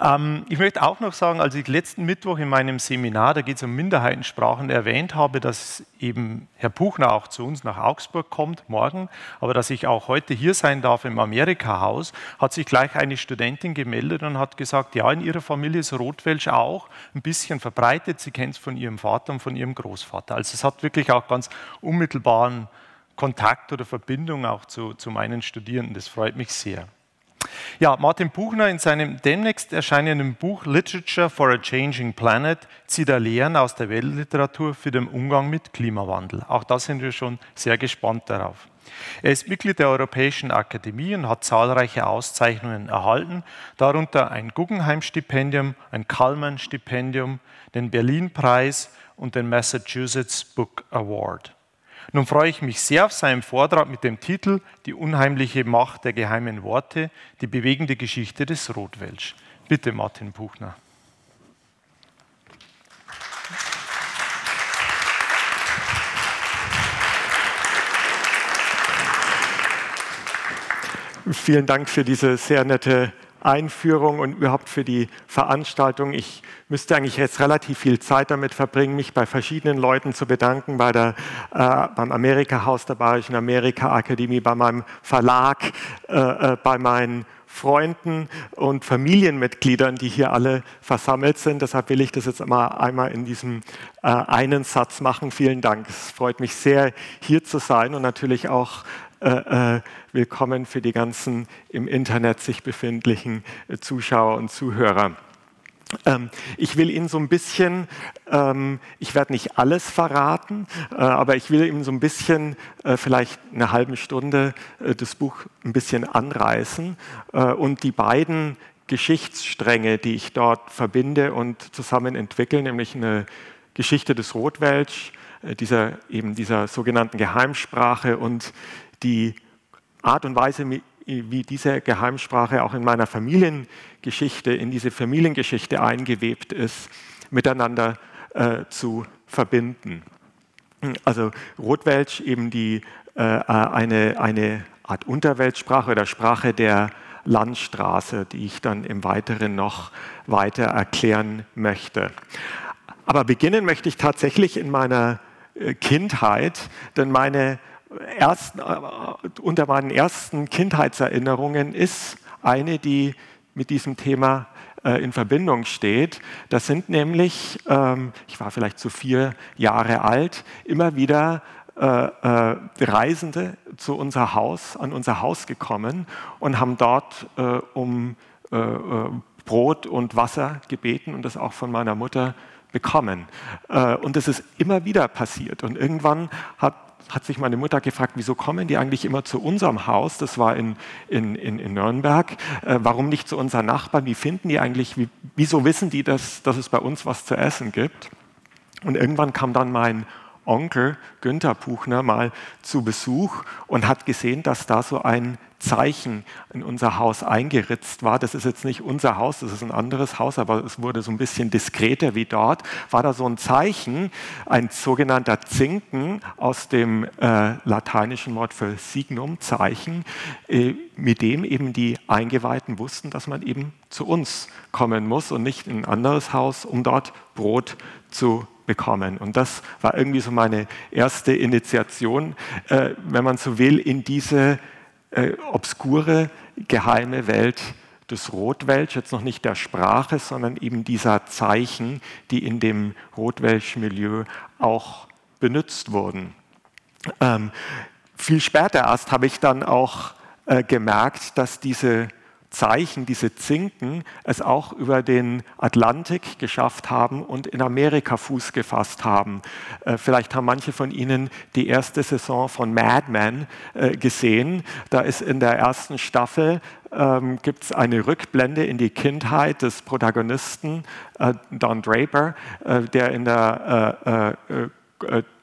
Ähm, ich möchte auch noch sagen, als ich letzten Mittwoch in meinem Seminar, da geht es um Minderheitensprachen, erwähnt habe, dass eben Herr Buchner auch zu uns nach Augsburg kommt, morgen, aber dass ich auch heute hier sein darf im Amerika-Haus, hat sich gleich eine Studentin gemeldet und hat gesagt, ja, in ihrer Familie ist Rotwelsch auch ein bisschen verbreitet. Sie kennt es von ihrem Vater und von ihrem Großvater. Also es hat wirklich auch ganz unmittelbaren Kontakt oder Verbindung auch zu, zu meinen Studierenden. Das freut mich sehr. Ja, Martin Buchner in seinem demnächst erscheinenden Buch Literature for a Changing Planet zieht er Lehren aus der Weltliteratur für den Umgang mit Klimawandel. Auch da sind wir schon sehr gespannt darauf. Er ist Mitglied der Europäischen Akademie und hat zahlreiche Auszeichnungen erhalten, darunter ein Guggenheim-Stipendium, ein Kallmann-Stipendium, den Berlin-Preis und den Massachusetts Book Award. Nun freue ich mich sehr auf seinen Vortrag mit dem Titel Die unheimliche Macht der geheimen Worte, die bewegende Geschichte des Rotwelsch. Bitte, Martin Buchner. Vielen Dank für diese sehr nette Einführung und überhaupt für die Veranstaltung. Ich müsste eigentlich jetzt relativ viel Zeit damit verbringen, mich bei verschiedenen Leuten zu bedanken, bei der, äh, beim Amerika-Haus der Bayerischen Amerika-Akademie, bei meinem Verlag, äh, äh, bei meinen Freunden und Familienmitgliedern, die hier alle versammelt sind. Deshalb will ich das jetzt mal einmal in diesem äh, einen Satz machen. Vielen Dank. Es freut mich sehr, hier zu sein und natürlich auch äh, äh, willkommen für die ganzen im Internet sich befindlichen äh, Zuschauer und Zuhörer. Ähm, ich will Ihnen so ein bisschen, ähm, ich werde nicht alles verraten, äh, aber ich will Ihnen so ein bisschen, äh, vielleicht eine halbe Stunde, äh, das Buch ein bisschen anreißen und die beiden Geschichtsstränge, die ich dort verbinde und zusammen entwickle, nämlich eine Geschichte des Rotwelsch, dieser, eben dieser sogenannten Geheimsprache und die Art und Weise, wie diese Geheimsprache auch in meiner Familiengeschichte, in diese Familiengeschichte eingewebt ist, miteinander äh, zu verbinden. Also Rotwelsch eben die, äh, eine, eine Art Unterweltsprache oder Sprache der Landstraße, die ich dann im Weiteren noch weiter erklären möchte. Aber beginnen möchte ich tatsächlich in meiner äh, Kindheit, denn meine ersten, äh, unter meinen ersten Kindheitserinnerungen ist eine, die mit diesem Thema äh, in Verbindung steht. Das sind nämlich, ähm, ich war vielleicht zu vier Jahre alt, immer wieder äh, Reisende zu unser Haus, an unser Haus gekommen und haben dort um Brot und Wasser gebeten und das auch von meiner Mutter bekommen. Und das ist immer wieder passiert. Und irgendwann hat hat sich meine Mutter gefragt, wieso kommen die eigentlich immer zu unserem Haus? Das war in, in, in, in Nürnberg. Äh, warum nicht zu unseren Nachbarn? Wie finden die eigentlich, wie, wieso wissen die, dass, dass es bei uns was zu essen gibt? Und irgendwann kam dann mein Onkel Günther Puchner mal zu Besuch und hat gesehen, dass da so ein Zeichen in unser Haus eingeritzt war. Das ist jetzt nicht unser Haus, das ist ein anderes Haus, aber es wurde so ein bisschen diskreter wie dort. War da so ein Zeichen, ein sogenannter Zinken aus dem äh, lateinischen Wort für Signum, Zeichen, äh, mit dem eben die Eingeweihten wussten, dass man eben zu uns kommen muss und nicht in ein anderes Haus, um dort Brot zu bekommen. Und das war irgendwie so meine erste Initiation, äh, wenn man so will, in diese äh, obskure, geheime Welt des Rotwelsch, jetzt noch nicht der Sprache, sondern eben dieser Zeichen, die in dem Rotwelsch-Milieu auch benutzt wurden. Ähm, viel später erst habe ich dann auch äh, gemerkt, dass diese Zeichen, diese Zinken, es auch über den Atlantik geschafft haben und in Amerika Fuß gefasst haben. Äh, vielleicht haben manche von Ihnen die erste Saison von Mad Men äh, gesehen. Da ist in der ersten Staffel ähm, gibt es eine Rückblende in die Kindheit des Protagonisten äh, Don Draper, äh, der in der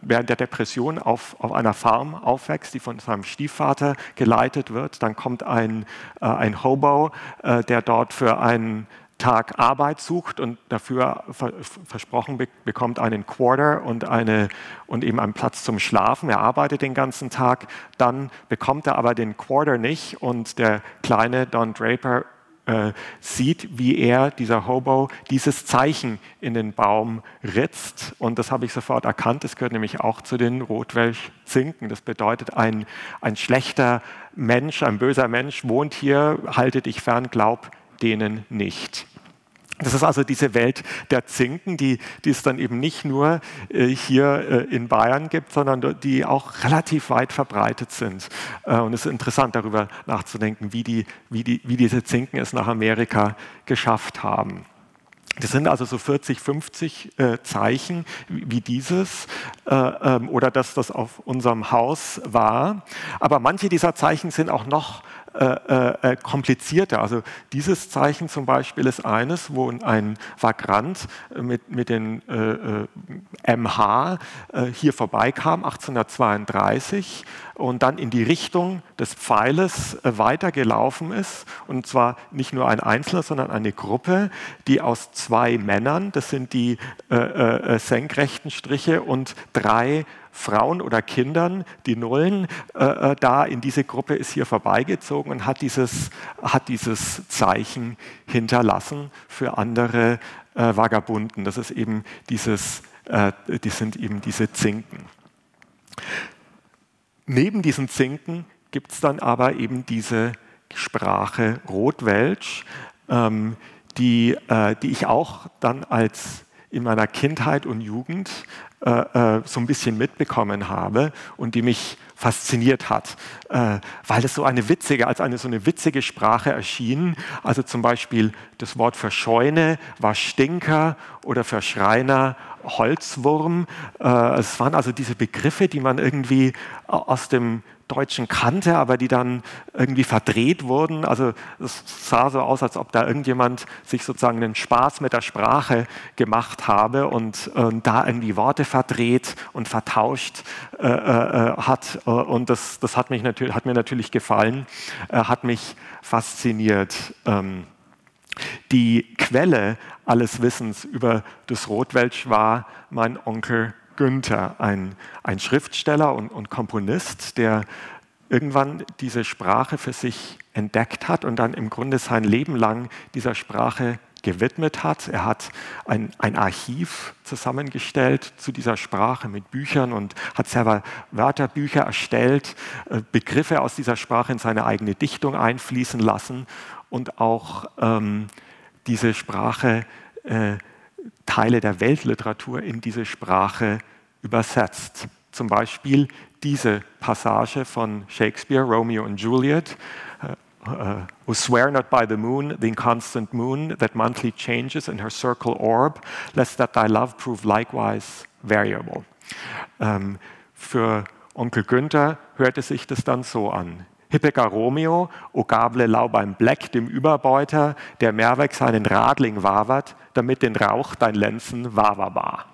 während der Depression auf, auf einer Farm aufwächst, die von seinem Stiefvater geleitet wird. Dann kommt ein, äh, ein Hobo, äh, der dort für einen Tag Arbeit sucht und dafür ver versprochen be bekommt einen Quarter und, eine, und eben einen Platz zum Schlafen. Er arbeitet den ganzen Tag, dann bekommt er aber den Quarter nicht und der kleine Don Draper äh, sieht, wie er, dieser Hobo, dieses Zeichen in den Baum ritzt. Und das habe ich sofort erkannt. Das gehört nämlich auch zu den Rotwelsch-Zinken. Das bedeutet, ein, ein schlechter Mensch, ein böser Mensch wohnt hier, halte dich fern, glaub denen nicht. Das ist also diese Welt der Zinken, die, die es dann eben nicht nur äh, hier äh, in Bayern gibt, sondern die auch relativ weit verbreitet sind. Äh, und es ist interessant, darüber nachzudenken, wie, die, wie, die, wie diese Zinken es nach Amerika geschafft haben. Das sind also so 40, 50 äh, Zeichen wie dieses äh, ähm, oder dass das auf unserem Haus war. Aber manche dieser Zeichen sind auch noch äh, äh, komplizierter. Also dieses Zeichen zum Beispiel ist eines, wo ein Vagrant mit, mit den MH äh, äh, hier vorbeikam, 1832, und dann in die Richtung des Pfeiles weitergelaufen ist. Und zwar nicht nur ein Einzelner, sondern eine Gruppe, die aus zwei Männern, das sind die senkrechten Striche, und drei Frauen oder Kindern, die Nullen, äh, äh, da in diese Gruppe ist hier vorbeigezogen und hat dieses, hat dieses Zeichen hinterlassen für andere äh, Vagabunden. Das ist eben dieses, äh, die sind eben diese Zinken. Neben diesen Zinken gibt es dann aber eben diese Sprache Rotwelsch, ähm, die, äh, die ich auch dann als in meiner Kindheit und Jugend äh, äh, so ein bisschen mitbekommen habe und die mich fasziniert hat, äh, weil es so eine witzige, als eine so eine witzige Sprache erschien. Also zum Beispiel das Wort für Scheune war Stinker oder für Schreiner Holzwurm. Äh, es waren also diese Begriffe, die man irgendwie aus dem Deutschen kannte, aber die dann irgendwie verdreht wurden. Also es sah so aus, als ob da irgendjemand sich sozusagen einen Spaß mit der Sprache gemacht habe und äh, da irgendwie Worte verdreht und vertauscht äh, äh, hat. Und das, das hat, mich natürlich, hat mir natürlich gefallen, äh, hat mich fasziniert. Ähm, die Quelle alles Wissens über das Rotwelsch war mein Onkel Günther, ein, ein Schriftsteller und, und Komponist, der irgendwann diese Sprache für sich entdeckt hat und dann im Grunde sein Leben lang dieser Sprache gewidmet hat. Er hat ein, ein, Archiv zusammengestellt zu dieser Sprache mit Büchern und hat selber Wörterbücher erstellt, äh, Begriffe aus dieser Sprache in seine eigene Dichtung einfließen lassen und auch ähm, diese Sprache äh, Teile der Weltliteratur in diese Sprache übersetzt. Zum Beispiel diese Passage von Shakespeare, Romeo und Juliet, uh, who swear not by the moon, the inconstant moon that monthly changes in her circle orb, lest that thy love prove likewise variable. Ähm, für Onkel Günther hörte sich das dann so an. Hippeka Romeo, o gable lau beim Black, dem Überbeuter, der Mehrweg seinen Radling wawert, damit den Rauch dein Lenzen wawabar.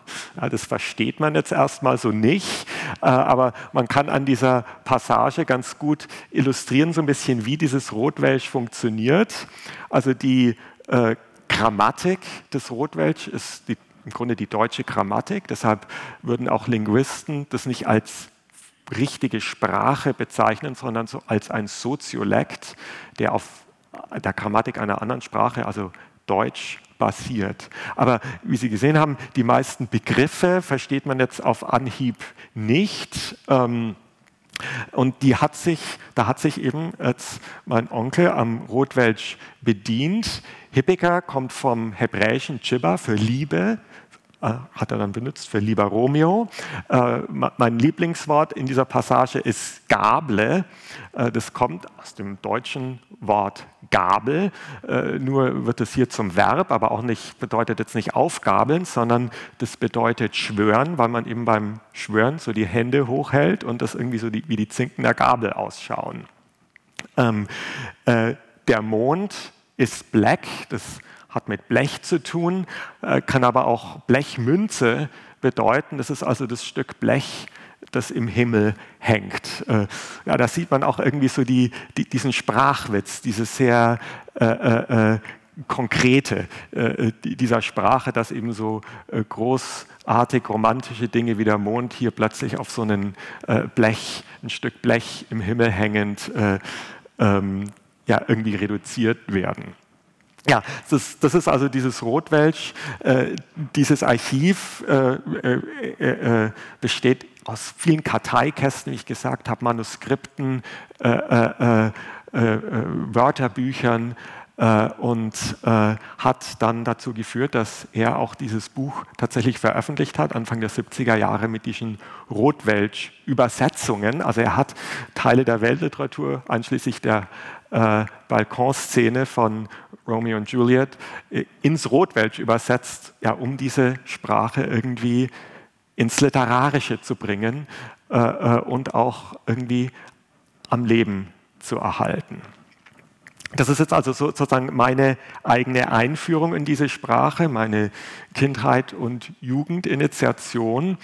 Ja, das versteht man jetzt erstmal so nicht, äh, aber man kann an dieser Passage ganz gut illustrieren, so ein bisschen, wie dieses Rotwelsch funktioniert. Also die äh, Grammatik des Rotwelsch ist die, im Grunde die deutsche Grammatik, deshalb würden auch Linguisten das nicht als richtige Sprache bezeichnen, sondern so als ein Soziolekt, der auf der Grammatik einer anderen Sprache, also Deutsch, basiert. Aber wie Sie gesehen haben, die meisten Begriffe versteht man jetzt auf Anhieb nicht. Ähm, und die hat sich, da hat sich eben jetzt mein Onkel am Rotwelsch bedient. Hippika kommt vom hebräischen Chiba für Liebe. Äh, hat er dann benutzt für Lieber Romeo. Äh, mein Lieblingswort in dieser Passage ist Gable. Äh, das kommt aus dem deutschen Wort Gabel. Nur wird es hier zum Verb, aber auch nicht, bedeutet jetzt nicht aufgabeln, sondern das bedeutet schwören, weil man eben beim Schwören so die Hände hochhält und das irgendwie so die, wie die Zinken der Gabel ausschauen. Ähm, der Mond ist black, das hat mit Blech zu tun, äh, kann aber auch Blechmünze bedeuten. Das ist also das Stück Blech, das im Himmel hängt. Äh, ja, da sieht man auch irgendwie so die, die, diesen Sprachwitz, diese sehr äh, äh, äh konkrete äh, dieser Sprache, dass eben so großartig romantische Dinge wie der Mond hier plötzlich auf so einen Blech, ein Stück Blech im Himmel hängend, ähm, ja, irgendwie reduziert werden. Ja, das, das, ist also dieses Rotwelsch. Äh, dieses Archiv äh, äh, äh besteht aus vielen Karteikästen, wie ich gesagt habe, Manuskripten, äh, äh, Wörterbüchern und hat dann dazu geführt, dass er auch dieses Buch tatsächlich veröffentlicht hat, Anfang der 70er Jahre mit diesen Rotwelsch-Übersetzungen. Also er hat Teile der Weltliteratur, einschließlich der äh, Balkonszene von Romeo und Juliet äh, ins Rotwelsch übersetzt, ja, um diese Sprache irgendwie ins Literarische zu bringen äh, äh und auch irgendwie am Leben zu erhalten. Das ist jetzt also sozusagen meine eigene Einführung in diese Sprache, meine Kindheit und Jugendinitiation.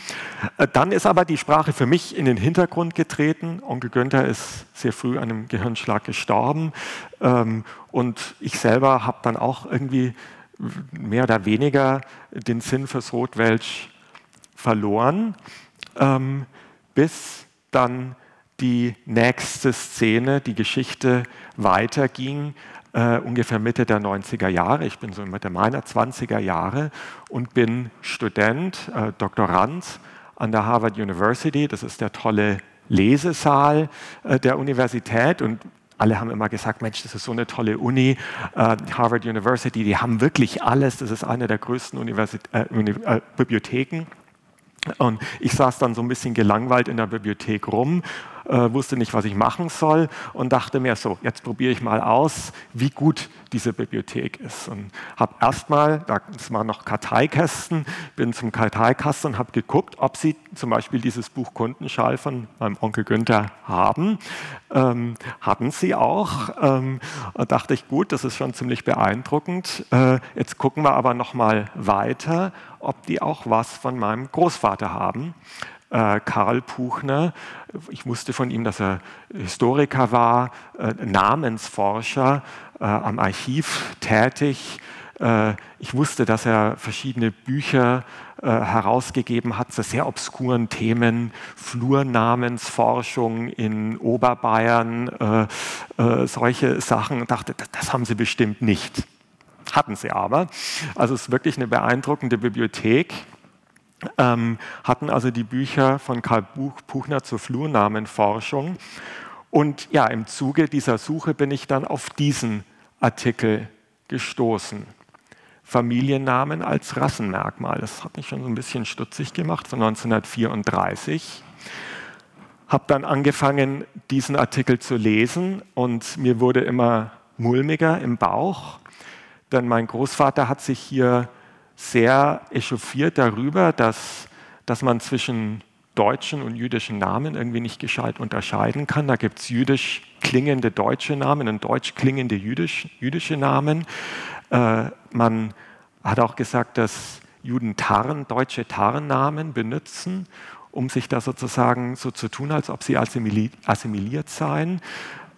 Äh, dann ist aber die Sprache für mich in den Hintergrund getreten. Onkel Günther ist sehr früh an einem Gehirnschlag gestorben ähm, und ich selber habe dann auch irgendwie mehr oder weniger den Sinn fürs Rotwelsch verloren, ähm, bis dann die nächste Szene, die Geschichte weiterging, äh, ungefähr Mitte der 90er Jahre. Ich bin so Mitte meiner 20er Jahre und bin Student, äh, Doktorand an der Harvard University. Das ist der tolle Lesesaal äh, der Universität und alle haben immer gesagt, Mensch, das ist so eine tolle Uni, äh, Harvard University, die haben wirklich alles, das ist eine der größten Universit äh, äh, Bibliotheken. Und ich saß dann so ein bisschen gelangweilt in der Bibliothek rum äh, wusste nicht, was ich machen soll und dachte mir so, jetzt probiere ich mal aus, wie gut diese Bibliothek ist. Und habe erstmal, das waren noch Karteikästen, bin zum Karteikasten und habe geguckt, ob sie zum Beispiel dieses Buch Kundenschall von meinem Onkel Günther haben. Ähm, hatten sie auch. Ähm, dachte ich, gut, das ist schon ziemlich beeindruckend. Äh, jetzt gucken wir aber noch mal weiter, ob die auch was von meinem Großvater haben äh, Karl Puchner. Ich wusste von ihm, dass er Historiker war, äh, Namensforscher, äh, am Archiv tätig. Ich wusste, dass er verschiedene Bücher herausgegeben hat zu sehr obskuren Themen, Flurnamensforschung in Oberbayern, solche Sachen. Ich dachte, das haben sie bestimmt nicht. Hatten sie aber. Also es ist wirklich eine beeindruckende Bibliothek ähm, hatten also die Bücher von Karl Buchner zur Flurnamenforschung. Und ja, im Zuge dieser Suche bin ich dann auf diesen Artikel gestoßen. Familiennamen als Rassenmerkmal. Das hat mich schon so ein bisschen stutzig gemacht, von 1934. habe dann angefangen, diesen Artikel zu lesen und mir wurde immer mulmiger im Bauch, denn mein Großvater hat sich hier sehr echauffiert darüber, dass, dass man zwischen deutschen und jüdischen Namen irgendwie nicht gescheit unterscheiden kann. Da gibt es jüdisch klingende deutsche Namen und deutsch klingende jüdisch, jüdische Namen. Äh, man hat auch gesagt, dass Juden Tarn, deutsche Tarnnamen benutzen um sich da sozusagen so zu tun, als ob sie assimiliert seien.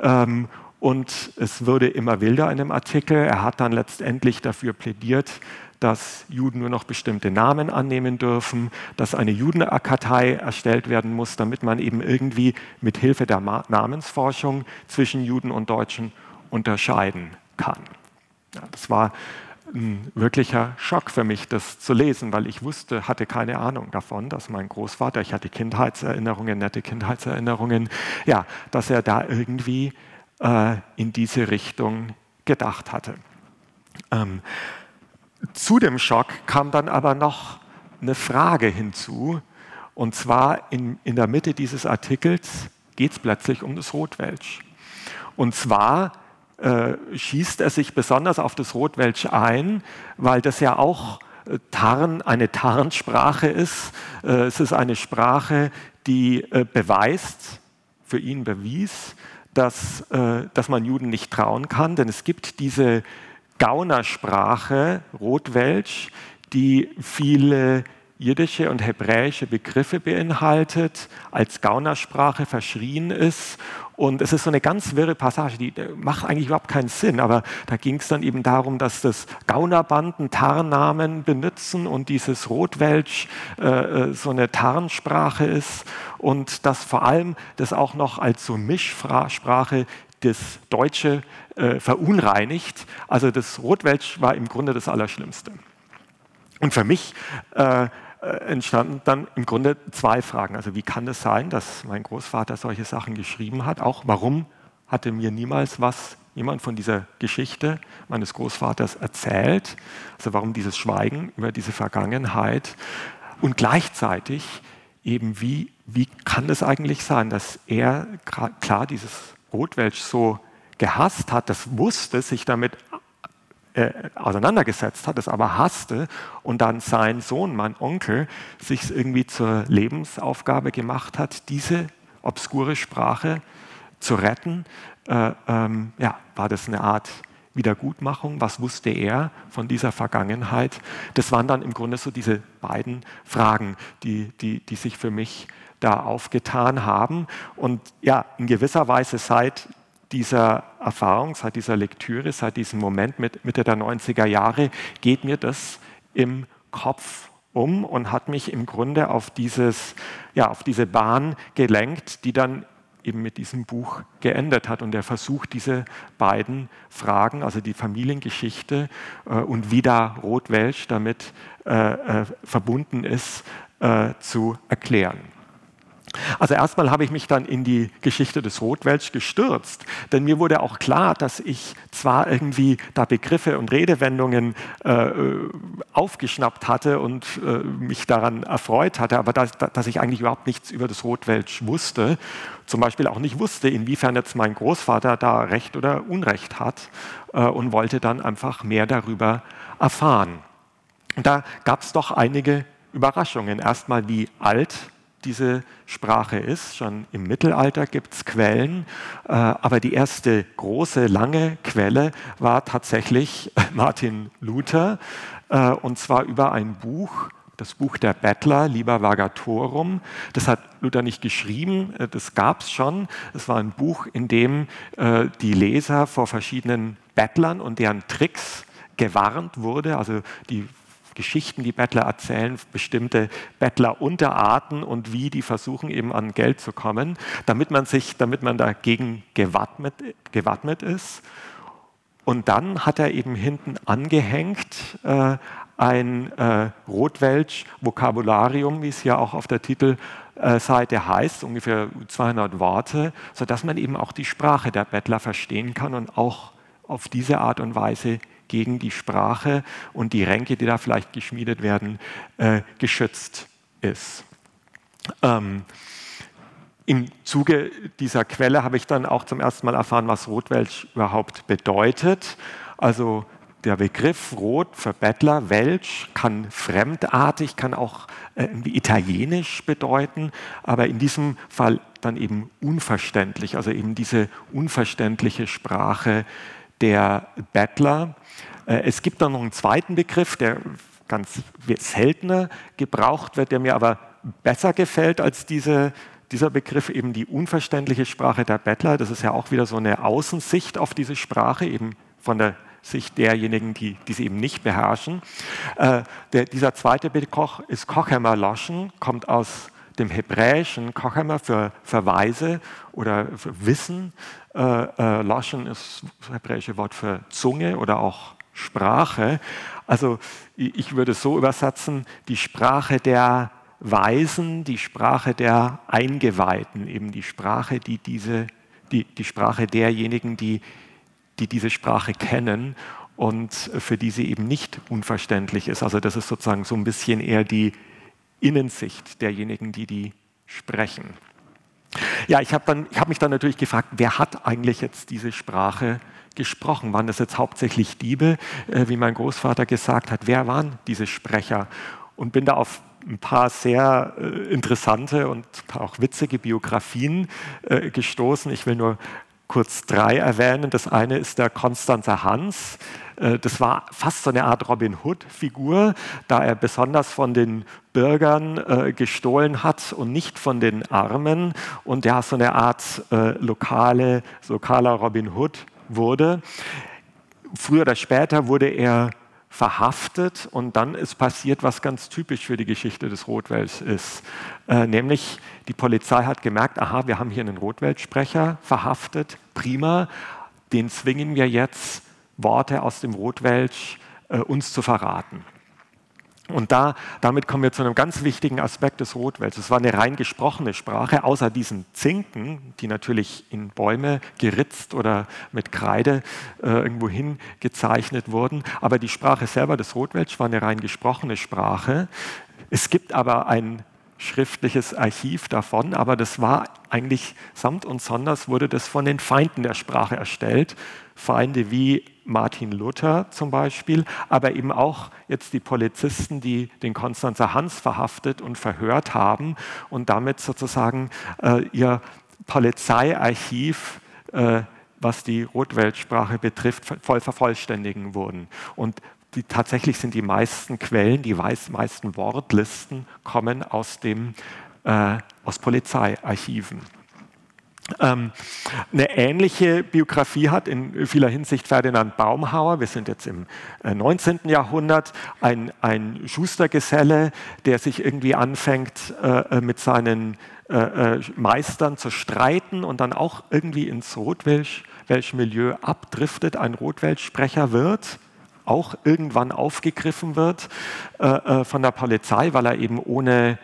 Ähm, und es wurde immer wilder in dem Artikel. Er hat dann letztendlich dafür plädiert, dass Juden nur noch bestimmte Namen annehmen dürfen, dass eine Judenkartei erstellt werden muss, damit man eben irgendwie mit Hilfe der Namensforschung zwischen Juden und Deutschen unterscheiden kann. Ja, das war ein wirklicher Schock für mich, das zu lesen, weil ich wusste, hatte keine Ahnung davon, dass mein Großvater, ich hatte Kindheitserinnerungen, nette Kindheitserinnerungen, ja, dass er da irgendwie äh, in diese Richtung gedacht hatte. Ähm, zu dem Schock kam dann aber noch eine Frage hinzu, und zwar in, in der Mitte dieses Artikels geht es plötzlich um das Rotwelsch. Und zwar äh, schießt er sich besonders auf das Rotwelsch ein, weil das ja auch äh, Tarn, eine Tarnsprache ist. Äh, es ist eine Sprache, die äh, beweist, für ihn bewies, dass, äh, dass man Juden nicht trauen kann, denn es gibt diese Gaunersprache, Rotwelsch, die viele jiddische und hebräische Begriffe beinhaltet, als Gaunersprache verschrien ist. Und es ist so eine ganz wirre Passage, die macht eigentlich überhaupt keinen Sinn, aber da ging es dann eben darum, dass das Gaunerbanden Tarnnamen benutzen und dieses Rotwelsch äh, äh, so eine Tarnsprache ist und dass vor allem das auch noch als so Mischsprache das Deutsche äh, verunreinigt. Also das Rotwelsch war im Grunde das Allerschlimmste. Und für mich äh, äh, entstanden dann im Grunde zwei Fragen. Also wie kann es sein, dass mein Großvater solche Sachen geschrieben hat? Auch warum hatte mir niemals was jemand von dieser Geschichte meines Großvaters erzählt? Also warum dieses Schweigen über diese Vergangenheit? Und gleichzeitig eben wie, wie kann es eigentlich sein, dass er klar dieses Rotwelsch so gehasst hat, das wusste, sich damit äh, auseinandergesetzt hat, es aber hasste und dann sein Sohn, mein Onkel, sich irgendwie zur Lebensaufgabe gemacht hat, diese obskure Sprache zu retten, äh, ähm, ja, war das eine Art Wiedergutmachung? Was wusste er von dieser Vergangenheit? Das waren dann im Grunde so diese beiden Fragen, die, die, die sich für mich da aufgetan haben. Und ja, in gewisser Weise seit dieser Erfahrung, seit dieser Lektüre, seit diesem Moment mit Mitte der 90er Jahre geht mir das im Kopf um und hat mich im Grunde auf, dieses, ja, auf diese Bahn gelenkt, die dann eben mit diesem Buch geendet hat. Und er versucht, diese beiden Fragen, also die Familiengeschichte äh, und wie da Rotwelsch damit äh, äh, verbunden ist, äh, zu erklären. Also erstmal habe ich mich dann in die Geschichte des Rotwelsch gestürzt, denn mir wurde auch klar, dass ich zwar irgendwie da Begriffe und Redewendungen äh, aufgeschnappt hatte und äh, mich daran erfreut hatte, aber dass, dass, ich eigentlich überhaupt nichts über das Rotwelsch wusste, zum Beispiel auch nicht wusste, inwiefern jetzt mein Großvater da Recht oder Unrecht hat äh, und wollte dann einfach mehr darüber erfahren. Und da gab es doch einige Überraschungen. Erstmal, wie alt diese Sprache ist. Schon im Mittelalter gibt es Quellen, äh, aber die erste große, lange Quelle war tatsächlich Martin Luther, äh, und zwar über ein Buch, das Buch der Bettler, Liber Vagatorum. Das hat Luther nicht geschrieben, äh, das gab es schon. Es war ein Buch, in dem die Leser vor verschiedenen Bettlern und deren Tricks gewarnt wurde. Also die Geschichten, die Bettler erzählen, bestimmte Bettlerunterarten und wie die versuchen eben an Geld zu kommen, damit man sich, damit man dagegen gewappnet, gewappnet ist. Und dann hat er eben hinten angehängt äh, ein äh, Rotwelsch-Vokabularium, wie es ja auch auf der Titelseite heißt, ungefähr 200 Worte, sodass man eben auch die Sprache der Bettler verstehen kann und auch auf diese Art und Weise gegen die Sprache und die Ränke, die da vielleicht geschmiedet werden, äh, geschützt ist. Ähm, im Zuge dieser Quelle habe ich dann auch zum ersten Mal erfahren, was Rotwelsch überhaupt bedeutet. Also der Begriff Rot für Bettler, Welsch, kann fremdartig, kann auch äh, italienisch bedeuten, aber in diesem Fall dann eben unverständlich, also eben diese unverständliche Sprache der Bettler. Äh, es gibt dann noch einen zweiten Begriff, der ganz seltener gebraucht wird, der mir aber besser gefällt als diese, dieser Begriff, eben die unverständliche Sprache der Bettler. Das ist ja auch wieder so eine Außensicht auf diese Sprache, eben von der Sicht derjenigen, die, die sie eben nicht beherrschen. Äh, der, dieser zweite Begriff ist Kochemer Loschen, kommt aus dem Hebräischen Kochemer für Verweise oder für Wissen. Äh, äh, Loschen ist das hebräische Wort für Zunge oder auch Sprache. Also ich würde es so übersetzen, die Sprache der Weisen, die Sprache der Eingeweihten, eben die Sprache, die diese, die, die Sprache derjenigen, die, die diese Sprache kennen und für die sie eben nicht unverständlich ist. Also das ist sozusagen so ein bisschen eher die Innensicht derjenigen, die die sprechen. Ja, ich habe hab mich dann natürlich gefragt, wer hat eigentlich jetzt diese Sprache gesprochen? Waren das jetzt hauptsächlich Diebe, äh, wie mein Großvater gesagt hat? Wer waren diese Sprecher? Und bin da auf ein paar sehr äh, interessante und auch witzige Biografien äh, gestoßen. Ich will nur kurz drei erwähnen. Das eine ist der Konstanzer Hans. Äh, das war fast so eine Art Robin Hood-Figur, da er besonders von den Bürgern äh, gestohlen hat und nicht von den Armen und der so eine Art äh, lokale, lokaler Robin Hood wurde. Früher oder später wurde er verhaftet und dann ist passiert, was ganz typisch für die Geschichte des Rotwells ist. Äh, nämlich die Polizei hat gemerkt, aha, wir haben hier einen Rotweltsprecher verhaftet, prima, den zwingen wir jetzt, Worte aus dem Rotwelsch äh, uns zu verraten. Und da, damit kommen wir zu einem ganz wichtigen Aspekt des Rotwelts. Es war eine rein gesprochene Sprache, außer diesen Zinken, die natürlich in Bäume geritzt oder mit Kreide äh, irgendwo hingezeichnet wurden. Aber die Sprache selber des Rotwelts war eine rein gesprochene Sprache. Es gibt aber ein schriftliches Archiv davon, aber das war eigentlich samt und sonders wurde das von den Feinden der Sprache erstellt. Feinde wie Martin Luther zum Beispiel, aber eben auch jetzt die Polizisten, die den Konstanzer Hans verhaftet und verhört haben und damit sozusagen äh, ihr Polizeiarchiv, äh, was die Rotweltsprache betrifft, voll vervollständigen wurden. Und die, tatsächlich sind die meisten Quellen, die meisten Wortlisten kommen aus, dem, äh, aus Polizeiarchiven. Ähm, eine ähnliche Biografie hat in vieler Hinsicht Ferdinand Baumhauer. Wir sind jetzt im 19. Äh, Jahrhundert. Ein, ein Schustergeselle, der sich irgendwie anfängt, äh, äh mit seinen äh, äh, Meistern zu streiten und dann auch irgendwie ins Rotwelsch-Milieu abdriftet, ein Rotwelschsprecher wird auch irgendwann aufgegriffen wird äh, von der Polizei, weil er eben ohne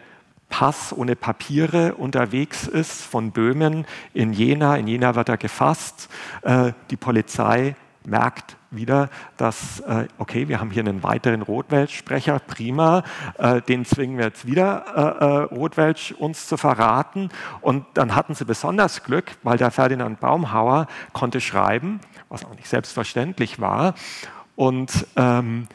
Pass ohne Papiere unterwegs ist von Böhmen in Jena. In Jena wird er gefasst. Äh, die Polizei merkt wieder, dass, äh, okay, wir haben hier einen weiteren Rotwelsch-Sprecher, prima, äh, den zwingen wir jetzt wieder, Rotwelsch uns zu verraten. Und dann hatten sie besonders Glück, weil der Ferdinand Baumhauer konnte schreiben, was auch nicht selbstverständlich war. Und ähm,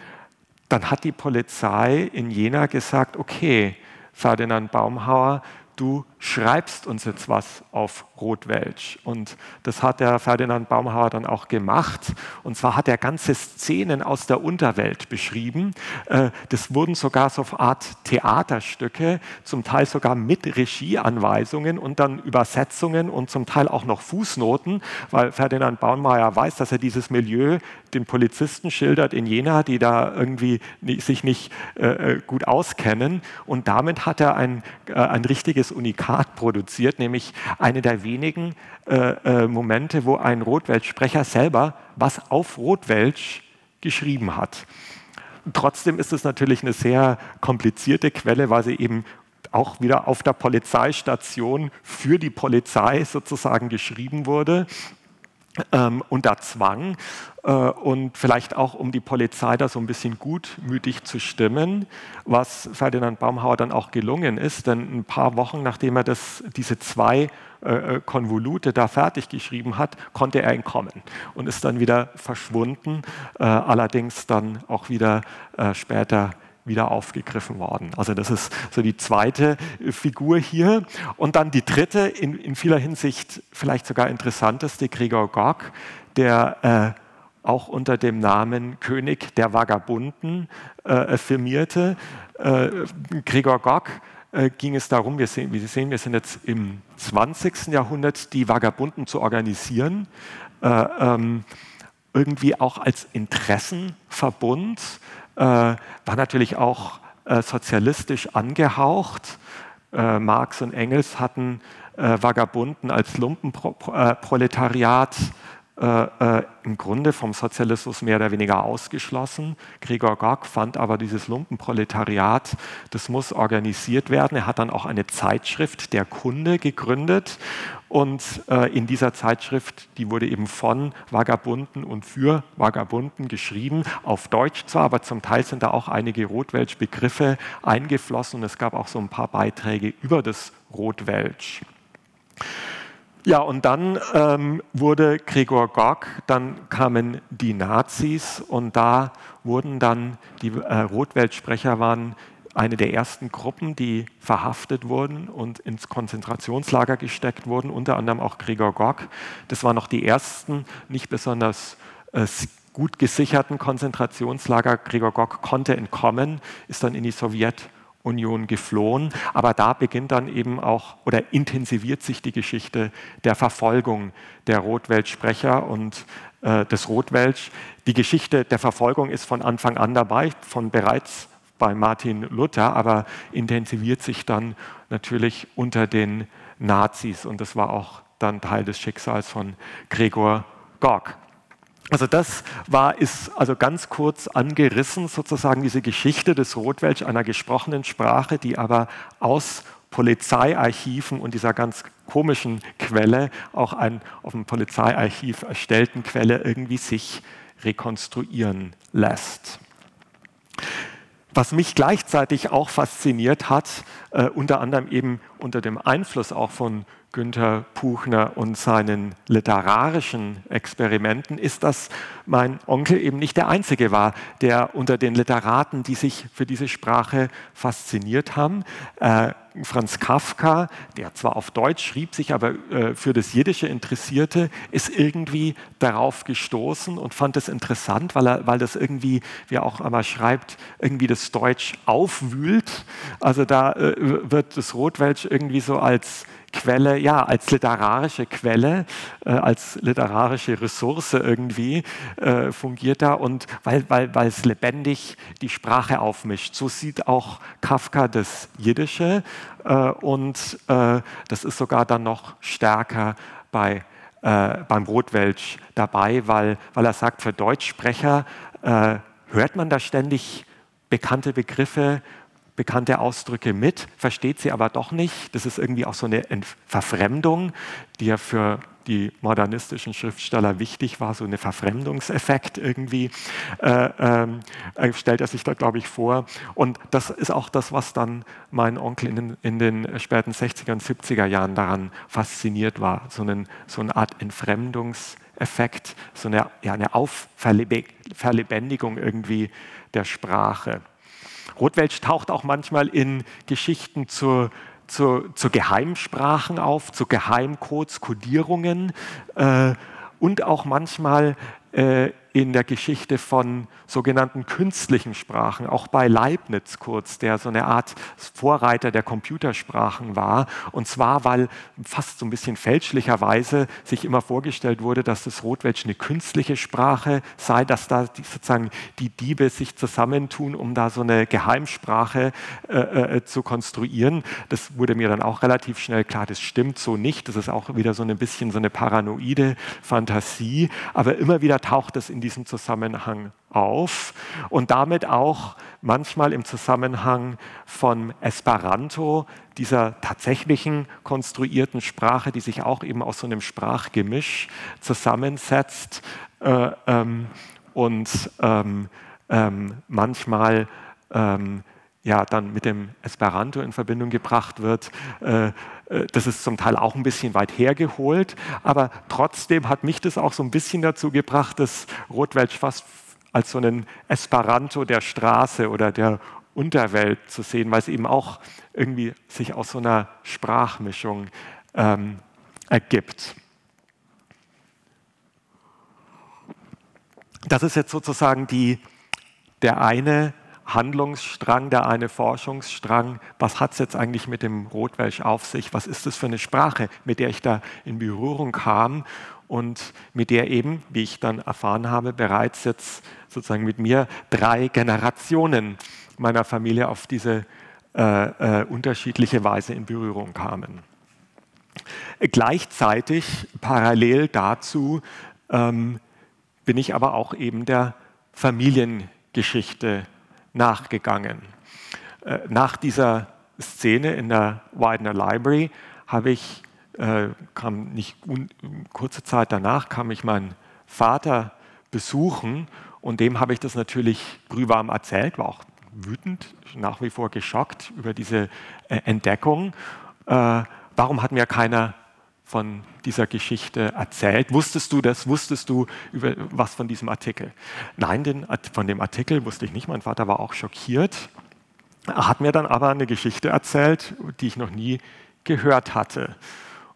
dann hat die Polizei in Jena gesagt, okay, Ferdinand Baumhauer, du schreibst uns jetzt was auf Rotwelsch. Und das hat der Ferdinand Baumhauer dann auch gemacht. Und zwar hat er ganze Szenen aus der Unterwelt beschrieben. Äh, das wurden sogar so eine Art Theaterstücke, zum Teil sogar mit Regieanweisungen und dann Übersetzungen und zum Teil auch noch Fußnoten, weil Ferdinand Baumhauer weiß, dass er dieses Milieu den Polizisten schildert in Jena, die da irgendwie sich nicht äh, äh, gut auskennen. Und damit hat er ein, ein richtiges Unikat Unikat produziert, nämlich eine der wenigen äh, äh, Momente, wo ein Rotwelsch-Sprecher selber was auf Rotwelsch geschrieben hat. Trotzdem ist es natürlich eine sehr komplizierte Quelle, weil sie eben auch wieder auf der Polizeistation für die Polizei sozusagen geschrieben wurde. Ähm, unter Zwang äh, und vielleicht auch um die Polizei da so ein bisschen gutmütig zu stimmen, was Ferdinand Baumhauer dann auch gelungen ist, denn ein paar Wochen nachdem er das, diese zwei äh, äh Konvolute da fertig geschrieben hat, konnte er entkommen und ist dann wieder verschwunden, äh, allerdings dann auch wieder äh, später wieder aufgegriffen worden. Also das ist so die zweite Figur hier. Und dann die dritte, in, in vieler Hinsicht vielleicht sogar interessanteste, Gregor Gork, der äh, auch unter dem Namen König der Vagabunden äh, firmierte. Äh, Gregor Gork äh, ging es darum, wir sehen, wie Sie sehen, wir sind jetzt im 20. Jahrhundert, die Vagabunden zu organisieren, äh, ähm, irgendwie auch als Interessenverbund war natürlich auch äh, sozialistisch angehaucht. Äh, Marx und Engels hatten Vagabunden als Lumpenproletariat äh, äh, im Grunde vom Sozialismus mehr oder weniger ausgeschlossen. Gregor Gork fand aber dieses Lumpenproletariat, das muss organisiert werden. Er hat dann auch eine Zeitschrift, der Kunde, gegründet. Und äh, in dieser Zeitschrift, die wurde eben von Vagabunden und für Vagabunden geschrieben, auf Deutsch zwar, aber zum Teil sind da auch einige Rotwelsch-Begriffe eingeflossen und es gab auch so ein paar Beiträge über das Rotwelsch. Ja, und dann ähm, wurde Gregor Gork, dann kamen die Nazis und da wurden dann die äh, Rotweltsprecher waren eine der ersten Gruppen, die verhaftet wurden und ins Konzentrationslager gesteckt wurden, unter anderem auch Gregor Gork. Das waren noch die ersten, nicht besonders äh, gut gesicherten Konzentrationslager. Gregor Gork konnte entkommen, ist dann in die Sowjetunion Union geflohen. Aber da beginnt dann eben auch oder intensiviert sich die Geschichte der Verfolgung der Rotweltsprecher und äh, des Rotwelsch. Die Geschichte der Verfolgung ist von Anfang an dabei, von bereits bei Martin Luther, aber intensiviert sich dann natürlich unter den Nazis und das war auch dann Teil des Schicksals von Gregor Gork. Also das war, ist also ganz kurz angerissen, sozusagen diese Geschichte des Rotwelsch, einer gesprochenen Sprache, die aber aus Polizeiarchiven und dieser ganz komischen Quelle, auch ein auf dem Polizeiarchiv erstellten Quelle, irgendwie sich rekonstruieren lässt. Was mich gleichzeitig auch fasziniert hat, äh, unter anderem eben unter dem Einfluss auch von Günther Puchner und seinen literarischen Experimenten ist, dass mein Onkel eben nicht der Einzige war, der unter den Literaten, die sich für diese Sprache fasziniert haben, äh, Franz Kafka, der zwar auf Deutsch schrieb, sich aber äh, für das Jiddische interessierte, ist irgendwie darauf gestoßen und fand es interessant, weil, er, weil das irgendwie, wie er auch einmal schreibt, irgendwie das Deutsch aufwühlt. Also da äh, wird das Rotwelsch irgendwie so als Quelle, ja, als literarische Quelle, äh, als literarische Ressource irgendwie äh, fungiert da und weil, weil, weil es lebendig die Sprache aufmischt. So sieht auch Kafka das Jiddische äh, und äh, das ist sogar dann noch stärker bei, äh, beim Rotwelsch dabei, weil, weil er sagt, für Deutschsprecher äh, hört man da ständig bekannte Begriffe bekannte Ausdrücke mit, versteht sie aber doch nicht. Das ist irgendwie auch so eine Verfremdung, die ja für die modernistischen Schriftsteller wichtig war, so eine Verfremdungseffekt irgendwie, äh, ähm, äh, stellt er sich da, glaube ich, vor. Und das ist auch das, was dann mein Onkel in den, in den späten 60er und 70er Jahren daran fasziniert war, so, einen, so eine Art Entfremdungseffekt, so eine, ja, eine Aufverlebendigung irgendwie der Sprache. Rotwelsch taucht auch manchmal in Geschichten zur, zur, zu Geheimsprachen auf, zu Geheimcodes, Codierungen äh, und auch manchmal äh, in der Geschichte von sogenannten künstlichen Sprachen, auch bei Leibniz kurz, der so eine Art Vorreiter der Computersprachen war. Und zwar, weil fast so ein bisschen fälschlicherweise sich immer vorgestellt wurde, dass das Rotwelsch eine künstliche Sprache sei, dass da die, sozusagen die Diebe sich zusammentun, um da so eine Geheimsprache äh, äh, zu konstruieren. Das wurde mir dann auch relativ schnell klar, das stimmt so nicht. Das ist auch wieder so ein bisschen so eine paranoide Fantasie. Aber immer wieder taucht es in diesem Zusammenhang auf und damit auch, manchmal im Zusammenhang von Esperanto, dieser tatsächlichen konstruierten Sprache, die sich auch eben aus so einem Sprachgemisch zusammensetzt äh, ähm, und ähm, ähm, manchmal ähm, ja dann mit dem Esperanto in Verbindung gebracht wird. Äh, das ist zum Teil auch ein bisschen weit hergeholt, aber trotzdem hat mich das auch so ein bisschen dazu gebracht, das Rotwelsch fast als so einen Esperanto der Straße oder der Unterwelt zu sehen, weil es eben auch irgendwie sich aus so einer Sprachmischung ähm, ergibt. Das ist jetzt sozusagen die, der eine Handlungsstrang, der eine Forschungsstrang. Was hat es jetzt eigentlich mit dem Rotwelsch auf sich? Was ist das für eine Sprache, mit der ich da in Berührung kam und mit der eben, wie ich dann erfahren habe, bereits jetzt sozusagen mit mir drei Generationen meiner Familie auf diese äh, äh, unterschiedliche Weise in Berührung kamen. Gleichzeitig, parallel dazu, ähm, bin ich aber auch eben der Familiengeschichte nachgegangen. Äh, nach dieser Szene in der Widener Library habe ich, äh, kam nicht kurze Zeit danach, kam ich meinen Vater besuchen und dem habe ich das natürlich brühwarm erzählt, war auch wütend, nach wie vor geschockt über diese äh, Entdeckung. warum hat mir keiner von dieser Geschichte erzählt. Wusstest du das? Wusstest du über was von diesem Artikel? Nein, den, von dem Artikel wusste ich nicht. Mein Vater war auch schockiert. Er hat mir dann aber eine Geschichte erzählt, die ich noch nie gehört hatte.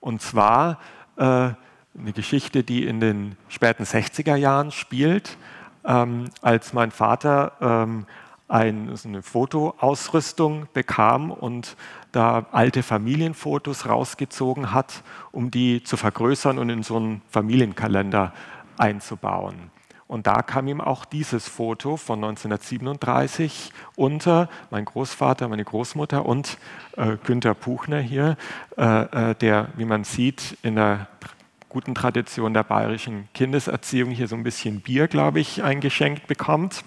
Und zwar äh, eine Geschichte, die in den späten 60er Jahren spielt, ähm, als mein Vater ähm, ein, so eine Fotoausrüstung bekam und da alte Familienfotos rausgezogen hat, um die zu vergrößern und in so einen Familienkalender einzubauen. Und da kam ihm auch dieses Foto von 1937 unter, mein Großvater, meine Großmutter und äh, Günther Puchner hier, äh, äh, der, wie man sieht, in der guten Tradition der bayerischen Kindeserziehung hier so ein bisschen Bier, glaube ich, eingeschenkt bekommt.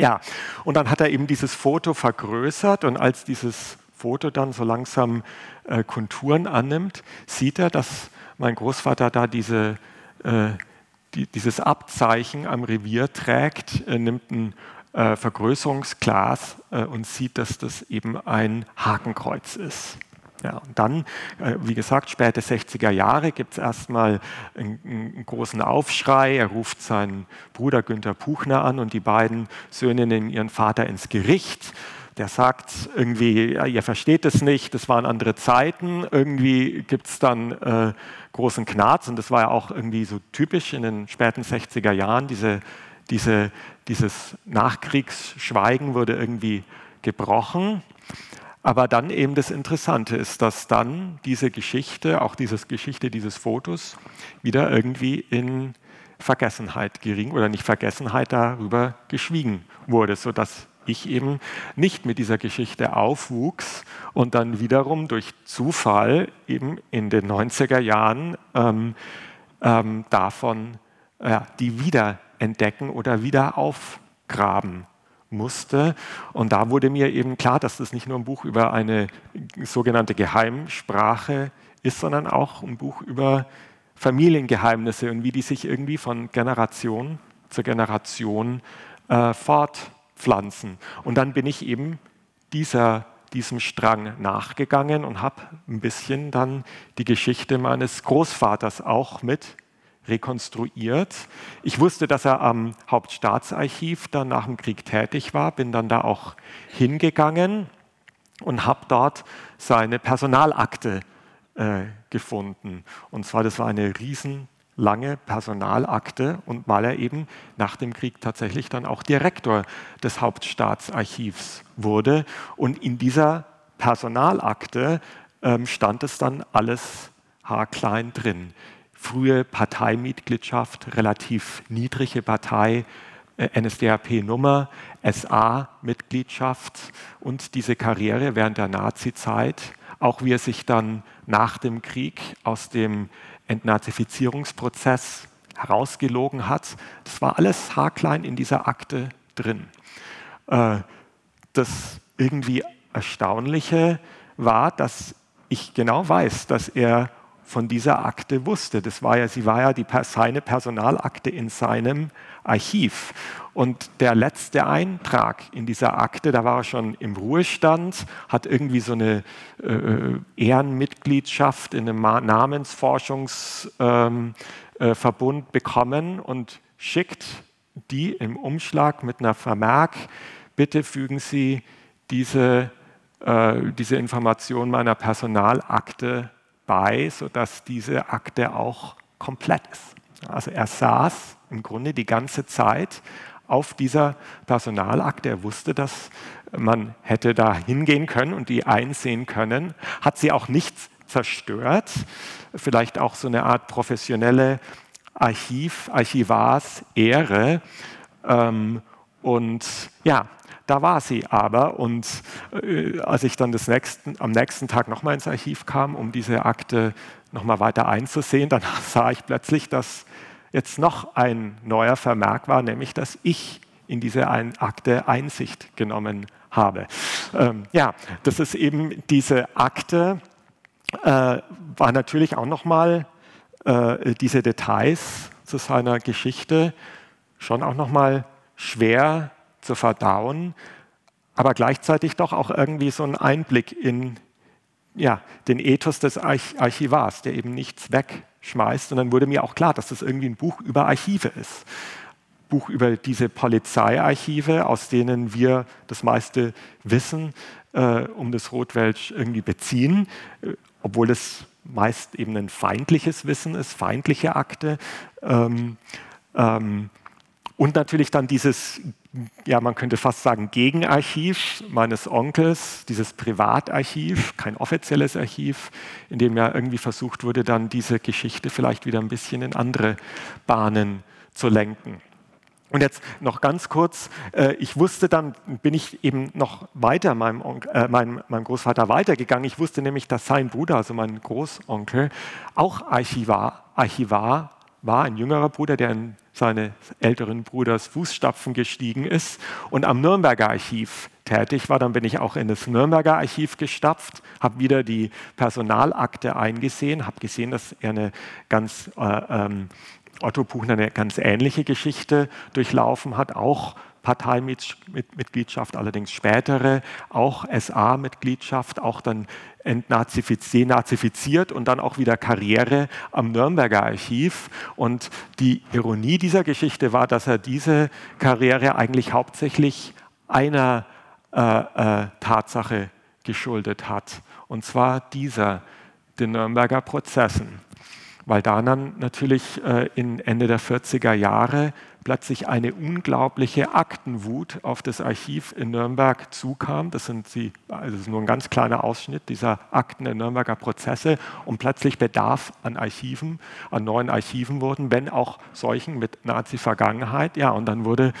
Ja, und dann hat er eben dieses Foto vergrößert und als dieses Foto dann so langsam äh, Konturen annimmt, sieht er, dass mein Großvater da diese, äh, die, dieses Abzeichen am Revier trägt, er nimmt ein äh, Vergrößerungsglas äh, und sieht, dass das eben ein Hakenkreuz ist. Ja, und dann, äh, wie gesagt, späte 60er Jahre gibt es erstmal einen, einen, großen Aufschrei. Er ruft seinen Bruder Günther Puchner an und die beiden Söhne nehmen ihren Vater ins Gericht. Der sagt irgendwie, ja, ihr versteht es nicht, das waren andere Zeiten. Irgendwie gibt es dann äh, großen Knarz und das war ja auch irgendwie so typisch in den späten 60er Jahren. Diese, diese, dieses Nachkriegsschweigen wurde irgendwie gebrochen. Aber dann eben das Interessante ist, dass dann diese Geschichte, auch diese Geschichte dieses Fotos, wieder irgendwie in Vergessenheit gering oder nicht Vergessenheit darüber geschwiegen wurde, sodass ich eben nicht mit dieser Geschichte aufwuchs und dann wiederum durch Zufall eben in den 90er Jahren ähm, ähm, davon äh, die wiederentdecken oder wieder aufgraben musste. Und da wurde mir eben klar, dass das nicht nur ein Buch über eine sogenannte Geheimsprache ist, sondern auch ein Buch über Familiengeheimnisse und wie die sich irgendwie von Generation zu Generation äh, fortpflanzen. Und dann bin ich eben dieser, diesem Strang nachgegangen und habe ein bisschen dann die Geschichte meines Großvaters auch mit rekonstruiert. Ich wusste, dass er am Hauptstaatsarchiv dann nach dem Krieg tätig war, bin dann da auch hingegangen und habe dort seine Personalakte äh, gefunden. Und zwar, das war eine riesenlange Personalakte und weil er eben nach dem Krieg tatsächlich dann auch Direktor des Hauptstaatsarchivs wurde. Und in dieser Personalakte ähm, stand es dann alles haarklein drin frühe Parteimitgliedschaft, relativ niedrige Partei, äh, NSDAP-Nummer, SA-Mitgliedschaft und diese Karriere während der Nazi-Zeit, auch wie er sich dann nach dem Krieg aus dem Entnazifizierungsprozess herausgelogen hat. Das war alles haarklein in dieser Akte drin. Äh, das irgendwie Erstaunliche war, dass ich genau weiß, dass er von dieser Akte wusste. Das war ja, sie war ja die, seine Personalakte in seinem Archiv. Und der letzte Eintrag in dieser Akte, da war er schon im Ruhestand, hat irgendwie so eine äh, Ehrenmitgliedschaft in einem Namensforschungsverbund ähm, äh, bekommen und schickt die im Umschlag mit einer Vermerk, bitte fügen Sie diese, äh, diese Information meiner Personalakte bei, sodass diese Akte auch komplett ist. Also er saß im Grunde die ganze Zeit auf dieser Personalakte. Er wusste, dass man hätte da hingehen können und die einsehen können, hat sie auch nicht zerstört. Vielleicht auch so eine Art professionelle Archiv, Archivars-Ehre. Ähm, und ja, da war sie aber. Und äh, als ich dann nächsten, am nächsten Tag nochmal ins Archiv kam, um diese Akte nochmal weiter einzusehen, dann sah ich plötzlich, dass jetzt noch ein neuer Vermerk war, nämlich dass ich in diese ein Akte Einsicht genommen habe. Ähm, ja, das ist eben diese Akte, äh, war natürlich auch nochmal äh, diese Details zu seiner Geschichte schon auch nochmal schwer zu verdauen, aber gleichzeitig doch auch irgendwie so ein Einblick in ja, den Ethos des Archivars, der eben nichts wegschmeißt. Und dann wurde mir auch klar, dass das irgendwie ein Buch über Archive ist. Buch über diese Polizeiarchive, aus denen wir das meiste Wissen äh, um das Rotwelsch irgendwie beziehen, äh, obwohl es meist eben ein feindliches Wissen ist, feindliche Akte. Ähm, ähm, und natürlich dann dieses ja, man könnte fast sagen, Gegenarchiv meines Onkels, dieses Privatarchiv, kein offizielles Archiv, in dem ja irgendwie versucht wurde, dann diese Geschichte vielleicht wieder ein bisschen in andere Bahnen zu lenken. Und jetzt noch ganz kurz, äh, ich wusste dann, bin ich eben noch weiter meinem, Onkel, äh, meinem, meinem, Großvater weitergegangen. Ich wusste nämlich, dass sein Bruder, also mein Großonkel, auch Archivar, Archivar war, ein jüngerer Bruder, der in seines älteren Bruders Fußstapfen gestiegen ist und am Nürnberger Archiv tätig war. Dann bin ich auch in das Nürnberger Archiv gestapft, habe wieder die Personalakte eingesehen, habe gesehen, dass er eine ganz äh, ähm, Otto Buchner eine ganz ähnliche Geschichte durchlaufen hat, auch Parteimitgliedschaft, allerdings spätere, auch SA-Mitgliedschaft, auch dann denazifiziert und dann auch wieder Karriere am Nürnberger Archiv. Und die Ironie dieser Geschichte war, dass er diese Karriere eigentlich hauptsächlich einer äh, äh, Tatsache geschuldet hat, und zwar dieser, den Nürnberger Prozessen weil da dann natürlich äh, in Ende der 40er Jahre plötzlich eine unglaubliche Aktenwut auf das Archiv in Nürnberg zukam. Das, sind sie, also das ist nur ein ganz kleiner Ausschnitt dieser Akten der Nürnberger Prozesse und plötzlich Bedarf an Archiven, an neuen Archiven wurden, wenn auch solchen mit Nazi-Vergangenheit. Ja, und dann wurde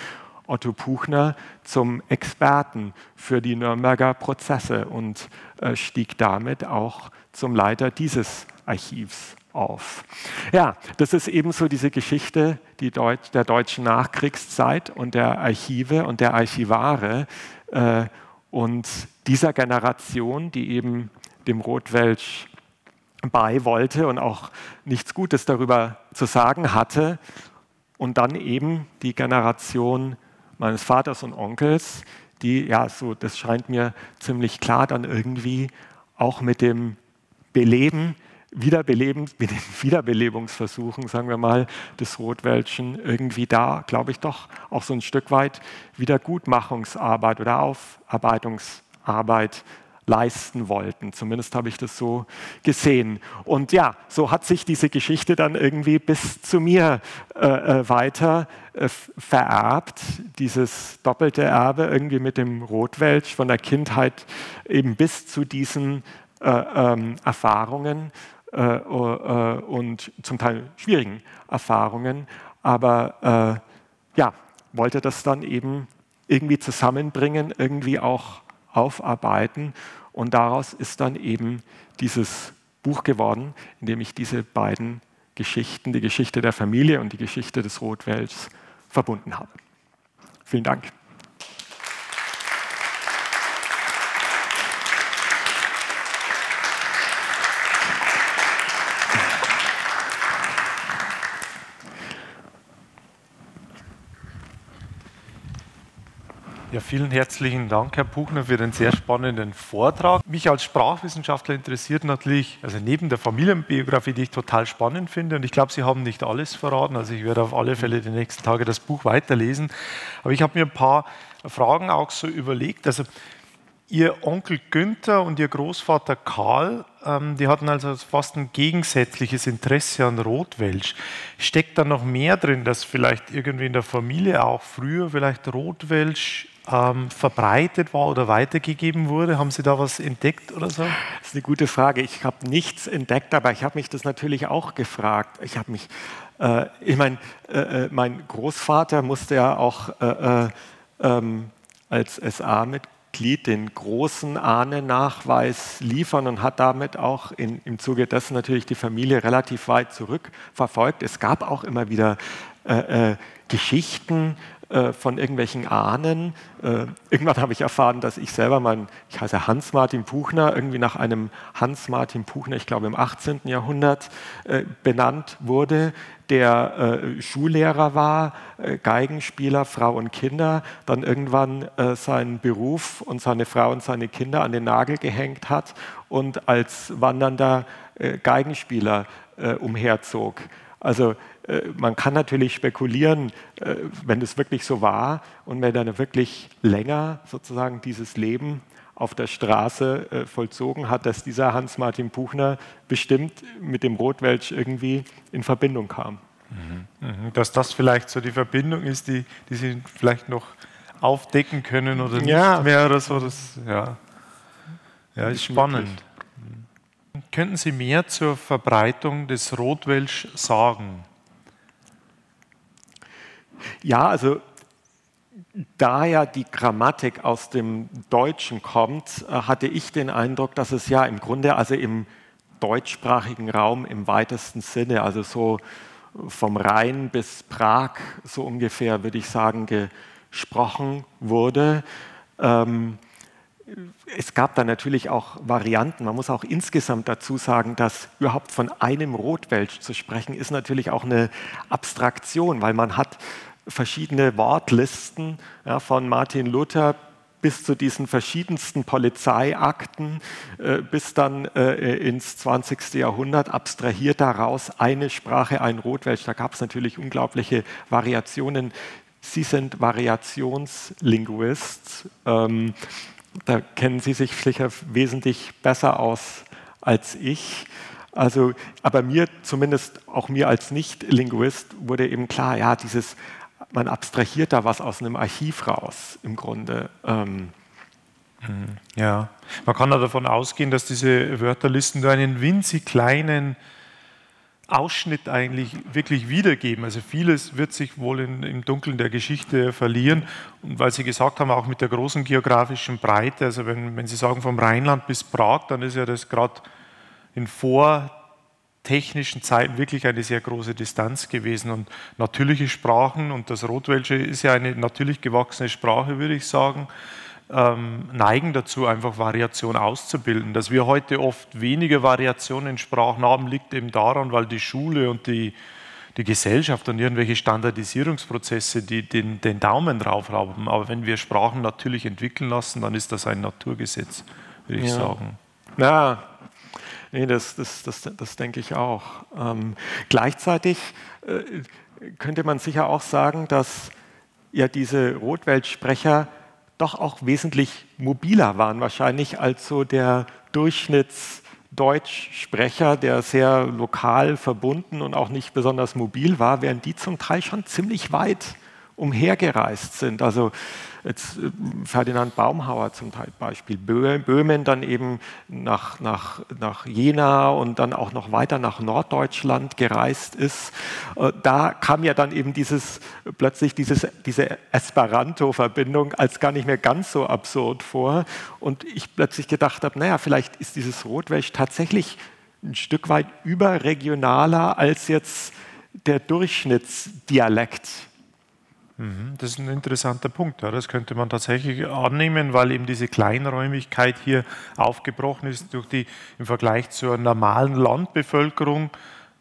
Otto Puchner zum Experten für die Nürnberger Prozesse und äh, stieg damit auch zum Leiter dieses Archivs auf. Ja, das ist ebenso diese Geschichte die Deut der deutschen Nachkriegszeit und der Archive und der Archivare äh, und dieser Generation, die eben dem Rotwelsch bei wollte und auch nichts Gutes darüber zu sagen hatte. Und dann eben die Generation meines Vaters und Onkels, die, ja, so, das scheint mir ziemlich klar, dann irgendwie auch mit dem Beleben Mit den Wiederbelebungsversuchen, sagen wir mal, des Rotwelschen irgendwie da, glaube ich, doch auch so ein Stück weit Wiedergutmachungsarbeit oder Aufarbeitungsarbeit leisten wollten. Zumindest habe ich das so gesehen. Und ja, so hat sich diese Geschichte dann irgendwie bis zu mir äh, äh weiter äh, vererbt. Dieses doppelte Erbe irgendwie mit dem Rotwelsch von der Kindheit eben bis zu diesen äh, ähm, Erfahrungen und zum Teil schwierigen Erfahrungen, aber äh, ja, wollte das dann eben irgendwie zusammenbringen, irgendwie auch aufarbeiten und daraus ist dann eben dieses Buch geworden, in dem ich diese beiden Geschichten, die Geschichte der Familie und die Geschichte des Rotwelts, verbunden habe. Vielen Dank. Ja, vielen herzlichen Dank, Herr Buchner, für den sehr spannenden Vortrag. Mich als Sprachwissenschaftler interessiert natürlich, also neben der Familienbiografie, die ich total spannend finde, und ich glaube, Sie haben nicht alles verraten, also ich werde auf alle Fälle die nächsten Tage das Buch weiterlesen, aber ich habe mir ein paar Fragen auch so überlegt. Also Ihr Onkel Günther und Ihr Großvater Karl, ähm, die hatten also fast ein gegensätzliches Interesse an Rotwelsch. Steckt da noch mehr drin, dass vielleicht irgendwie in der Familie auch früher vielleicht Rotwelsch ähm, verbreitet war oder weitergegeben wurde? Haben Sie da was entdeckt oder so? Das ist eine gute Frage. Ich habe nichts entdeckt, aber ich habe mich das natürlich auch gefragt. Ich habe mich, äh, ich meine, äh, äh, mein Großvater musste ja auch äh, äh ähm, als SA-Mitglied den großen Ahnennachweis liefern und hat damit auch in, im Zuge dessen natürlich die Familie relativ weit zurückverfolgt. Es gab auch immer wieder äh, Geschichten äh, von irgendwelchen Ahnen. Äh, irgendwann habe ich erfahren, dass ich selber, mein, ich heiße Hans-Martin Buchner, irgendwie nach einem Hans-Martin Buchner, ich glaube im 18. Jahrhundert, äh, benannt wurde, der äh, Schullehrer war, äh, Geigenspieler, Frau und Kinder, dann irgendwann seinen Beruf und seine Frau und seine Kinder an den Nagel gehängt hat und als wandernder Geigenspieler umherzog. Also man kann natürlich spekulieren, äh, wenn es wirklich so war und wenn er wirklich länger sozusagen dieses Leben auf der Straße äh, vollzogen hat, dass dieser Hans-Martin Buchner bestimmt mit dem Rotwelsch irgendwie in Verbindung kam. Mhm. mhm. Dass das vielleicht so die Verbindung ist, die, die Sie vielleicht noch aufdecken können oder ja. nicht mehr oder so. Das, ja. ja, ist spannend. Mhm. Könnten Sie mehr zur Verbreitung des Rotwelsch sagen? Ja, also da ja die Grammatik aus dem Deutschen kommt, äh, hatte ich den Eindruck, dass es ja im Grunde also im deutschsprachigen Raum im weitesten Sinne, also so vom Rhein bis Prag so ungefähr, würde ich sagen, gesprochen wurde. Ähm, es gab da natürlich auch Varianten. Man muss auch insgesamt dazu sagen, dass überhaupt von einem Rotwelsch zu sprechen, ist natürlich auch eine Abstraktion, weil man hat verschiedene Wortlisten ja, von Martin Luther bis zu diesen verschiedensten Polizeiakten, äh, bis dann äh, ins 20. Jahrhundert abstrahiert daraus eine Sprache, ein Rotwelsch. Da gab es natürlich unglaubliche Variationen. Sie sind Variationslinguist. Ähm, da kennen Sie sich sicher wesentlich besser aus als ich. Also, aber mir, zumindest auch mir als Nicht-Linguist, wurde eben klar, ja, dieses man abstrahiert da was aus einem Archiv raus im Grunde. Ähm. Ja, man kann davon ausgehen, dass diese Wörterlisten nur einen winzig kleinen Ausschnitt eigentlich wirklich wiedergeben. Also vieles wird sich wohl in, im Dunkeln der Geschichte verlieren. Und weil Sie gesagt haben, auch mit der großen geografischen Breite, also wenn, wenn Sie sagen vom Rheinland bis Prag, dann ist ja das gerade in vor technischen Zeiten wirklich eine sehr große Distanz gewesen. Und natürliche Sprachen, und das Rotwelsche ist ja eine natürlich gewachsene Sprache, würde ich sagen, ähm, neigen dazu, einfach Variation auszubilden. Dass wir heute oft weniger Variationen in Sprachen haben, liegt eben daran, weil die Schule und die, die Gesellschaft und irgendwelche Standardisierungsprozesse, die den, den Daumen drauf haben. Aber wenn wir Sprachen natürlich entwickeln lassen, dann ist das ein Naturgesetz, würde ich ja. sagen. Ja, Nee, das, das, das, das denke ich auch. Ähm, gleichzeitig äh, könnte man sicher auch sagen, dass ja diese Rotweltsprecher doch auch wesentlich mobiler waren, wahrscheinlich als so der Durchschnittsdeutschsprecher, der sehr lokal verbunden und auch nicht besonders mobil war, während die zum Teil schon ziemlich weit umhergereist sind. Also jetzt äh, Ferdinand Baumhauer zum Beispiel, Böhmen dann eben nach, nach, nach Jena und dann auch noch weiter nach Norddeutschland gereist ist. Äh, da kam ja dann eben dieses, plötzlich dieses, diese Esperanto-Verbindung als gar nicht mehr ganz so absurd vor. Und ich plötzlich gedacht habe, naja, vielleicht ist dieses Rotwelsch tatsächlich ein Stück weit überregionaler als jetzt der Durchschnittsdialekt das ist ein interessanter Punkt. das könnte man tatsächlich annehmen, weil eben diese Kleinräumigkeit hier aufgebrochen ist durch die im Vergleich zur normalen Landbevölkerung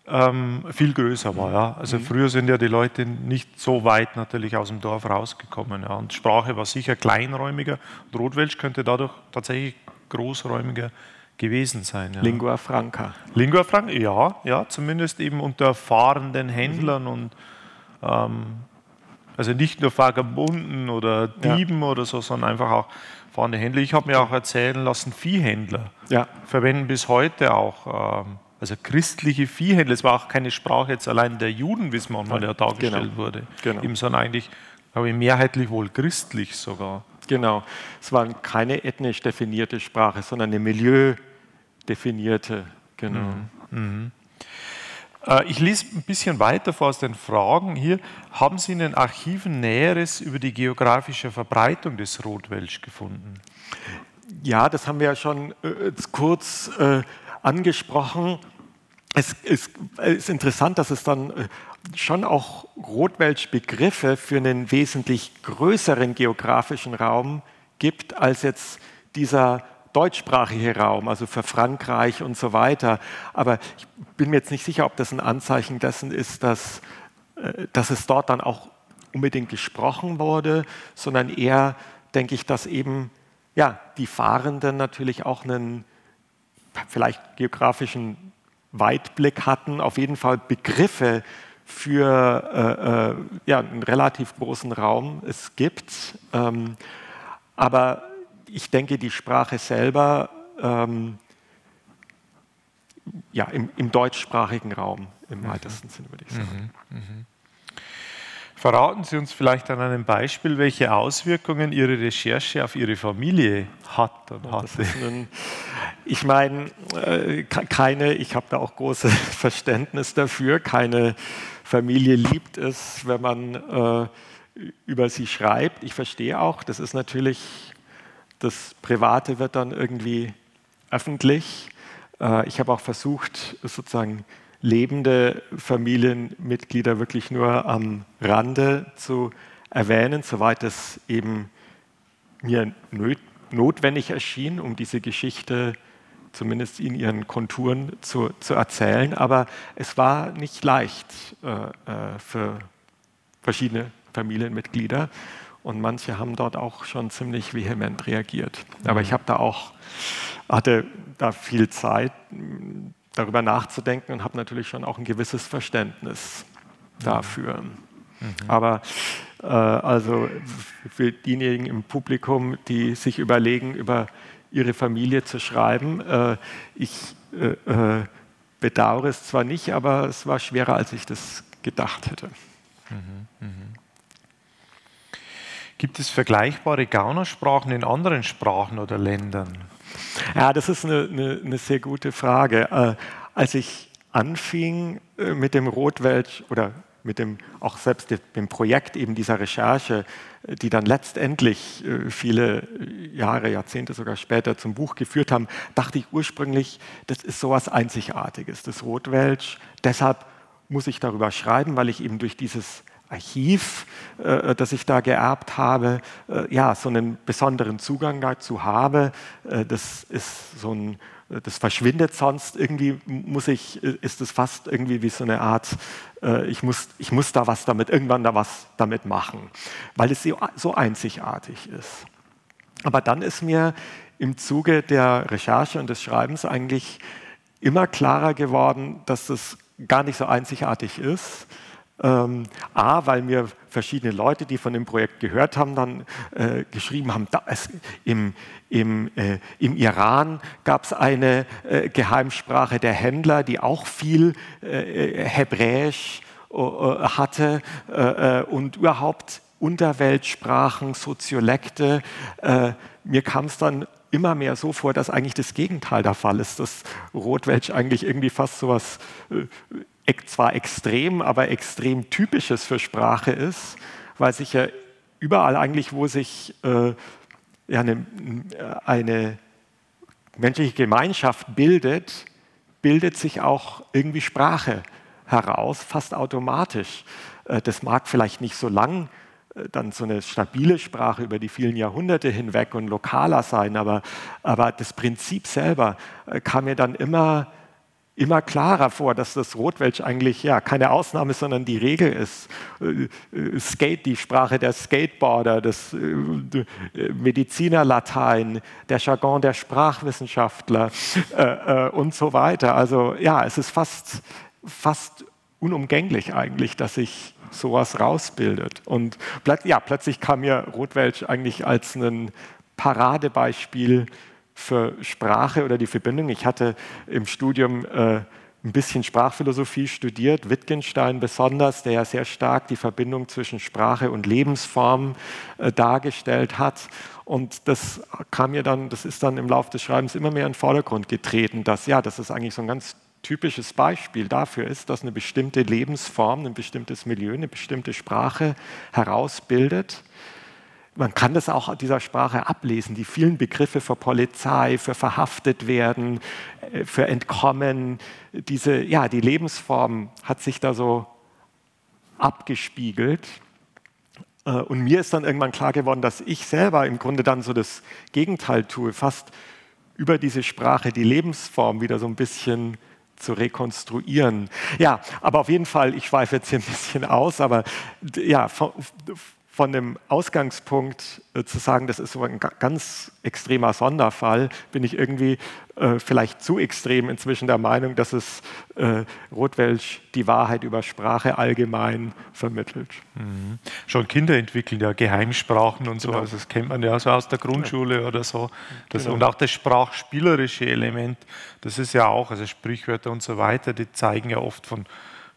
ähm, viel größer war. Ja. Also mhm. früher sind ja die Leute nicht so weit natürlich aus dem Dorf rausgekommen. Ja. Und Sprache war sicher kleinräumiger. Und Rotwelsch könnte dadurch tatsächlich großräumiger gewesen sein. Ja. Lingua franca. Lingua franca, ja, ja, zumindest eben unter fahrenden Händlern mhm. und ähm, also nicht nur Vagabunden oder Dieben ja. oder so, sondern einfach auch fahrende Händler. Ich habe mir auch erzählen lassen, Viehhändler ja. verwenden bis heute auch, ähm, also christliche Viehhändler. Es war auch keine Sprache jetzt allein der Juden, wie es manchmal ja dargestellt genau. wurde, genau. Eben, sondern eigentlich, glaube ich, mehrheitlich wohl christlich sogar. Genau, es war keine ethnisch definierte Sprache, sondern eine milieudefinierte. Genau. Mhm. Mhm. Äh, ich lese ein bisschen weiter vor aus den Fragen hier. Haben Sie in den Archiven Näheres über die geografische Verbreitung des Rotwelsch gefunden? Ja, das haben wir ja schon äh, kurz äh, angesprochen. Es ist, ist, interessant, dass es dann äh, schon auch Rotwelsch-Begriffe für einen wesentlich größeren geografischen Raum gibt als jetzt dieser deutschsprachige Raum, also für Frankreich und so weiter. Aber ich bin mir jetzt nicht sicher, ob das ein Anzeichen dessen ist, dass, äh, dass es dort dann auch unbedingt gesprochen wurde, sondern eher denke ich, dass eben ja, die Fahrenden natürlich auch einen vielleicht geografischen Weitblick hatten, auf jeden Fall Begriffe für äh, äh, ja, einen relativ großen Raum es gibt. Ähm, aber ich denke, die Sprache selber ähm, ja, im, im, deutschsprachigen Raum im mhm. weitesten Sinne, würde ich sagen. Mhm. Mhm. Verraten Sie uns vielleicht an einem Beispiel, welche Auswirkungen Ihre Recherche auf Ihre Familie hat und hatte. Ein, ich meine, äh, keine, ich habe da auch großes Verständnis dafür, keine Familie liebt es, wenn man äh, über sie schreibt. Ich verstehe auch, das ist natürlich das Private wird dann irgendwie öffentlich. Äh, ich habe auch versucht, sozusagen lebende Familienmitglieder wirklich nur am Rande zu erwähnen, soweit es eben mir notwendig erschien, um diese Geschichte zumindest in ihren Konturen zu, zu erzählen. Aber es war nicht leicht äh, äh für verschiedene Familienmitglieder. Und manche haben dort auch schon ziemlich vehement reagiert. Aber ich habe da auch, hatte da viel Zeit, darüber nachzudenken und habe natürlich schon auch ein gewisses Verständnis dafür. Mhm. Aber äh, also für diejenigen im Publikum, die sich überlegen, über ihre Familie zu schreiben, äh, ich äh, äh bedauere es zwar nicht, aber es war schwerer, als ich das gedacht hätte. Mhm. Mhm. Gibt es vergleichbare Gaunersprachen in anderen Sprachen oder Ländern? Ja, das ist eine, eine, eine sehr gute Frage. Äh, als ich anfing äh, mit dem Rotwelsch oder mit dem auch selbst dem Projekt eben dieser Recherche, äh, die dann letztendlich äh, viele Jahre, Jahrzehnte sogar später zum Buch geführt haben, dachte ich ursprünglich, das ist sowas Einzigartiges, das Rotwelsch. Deshalb muss ich darüber schreiben, weil ich eben durch dieses Archiv, äh, das ich da geerbt habe, äh, ja, so einen besonderen Zugang dazu habe. Äh, das ist so ein, das verschwindet sonst irgendwie, muss ich, ist es fast irgendwie wie so eine Art, äh, ich, muss, ich muss da was damit, irgendwann da was damit machen, weil es so einzigartig ist. Aber dann ist mir im Zuge der Recherche und des Schreibens eigentlich immer klarer geworden, dass das gar nicht so einzigartig ist, ähm, A, weil mir verschiedene Leute, die von dem Projekt gehört haben, dann äh, geschrieben haben, es, im, im, äh, im, Iran gab es eine äh, Geheimsprache der Händler, die auch viel äh, Hebräisch äh, hatte äh, und überhaupt Unterweltsprachen, Soziolekte. mir kam es dann immer mehr so vor, dass eigentlich das Gegenteil der Fall ist, dass Rotwelsch eigentlich irgendwie fast so was zwar extrem, aber extrem typisches für Sprache ist, weil sich ja überall eigentlich, wo sich äh, ja, eine, eine menschliche Gemeinschaft bildet, bildet sich auch irgendwie Sprache heraus, fast automatisch. Äh, das mag vielleicht nicht so lang äh, dann so eine stabile Sprache über die vielen Jahrhunderte hinweg und lokaler sein, aber, aber das Prinzip selber äh, kam mir dann immer immer klarer vor, dass das Rotwelsch eigentlich ja keine Ausnahme, sondern die Regel ist. Äh, äh, Skate, die Sprache der Skateboarder, das äh, Medizinerlatein, der Jargon der Sprachwissenschaftler und so weiter. Also ja, es ist fast, fast unumgänglich eigentlich, dass sich sowas rausbildet. Und ja, plötzlich kam mir Rotwelsch eigentlich als ein Paradebeispiel für Sprache oder die Verbindung. Ich hatte im Studium äh, ein bisschen Sprachphilosophie studiert, Wittgenstein besonders, der ja sehr stark die Verbindung zwischen Sprache und Lebensform äh, dargestellt hat. Und das kam mir dann, das ist dann im Laufe des Schreibens immer mehr in den Vordergrund getreten, dass ja, das ist eigentlich so ein ganz typisches Beispiel dafür ist, dass eine bestimmte Lebensform, ein bestimmtes Milieu, eine bestimmte Sprache herausbildet man kann das auch dieser Sprache ablesen, die vielen Begriffe für Polizei, für verhaftet werden, äh, für Entkommen, diese, ja, die Lebensform hat sich da so abgespiegelt. Äh, und mir ist dann irgendwann klar geworden, dass ich selber im Grunde dann so das Gegenteil tue, fast über diese Sprache die Lebensform wieder so ein bisschen zu rekonstruieren. Ja, aber auf jeden Fall, ich schweife jetzt hier ein bisschen aus, aber ja, von, von dem Ausgangspunkt äh, zu sagen, das ist so ein ganz extremer Sonderfall, bin ich irgendwie äh, vielleicht zu extrem inzwischen der Meinung, dass es äh, Rotwelsch die Wahrheit über Sprache allgemein vermittelt. Mhm. Schon Kinder entwickeln ja Geheimsprachen und so, genau. also das kennt man ja so aus der Grundschule genau. oder so. Das, genau. Und auch das sprachspielerische Element, das ist ja auch, also Sprichwörter und so weiter, die zeigen ja oft von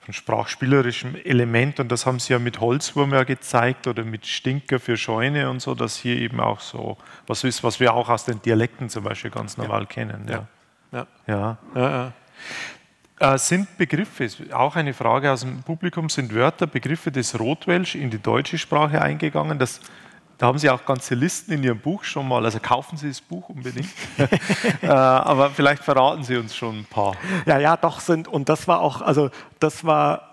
von sprachspielerischem Element und das haben sie ja mit Holzwurm ja gezeigt oder mit Stinker für Scheune und so, dass hier eben auch so was ist, was wir auch aus den Dialekten zum Beispiel ganz normal ja. kennen. Ja. Ja. ja. ja. Äh, sind Begriffe, auch eine Frage aus dem Publikum, sind Wörter, Begriffe des Rotwelsch in die deutsche Sprache eingegangen? Das da haben Sie auch ganze Listen in Ihrem Buch schon mal, also kaufen Sie das Buch unbedingt. äh, aber vielleicht verraten Sie uns schon ein paar. Ja, ja, doch sind, und das war auch, also das war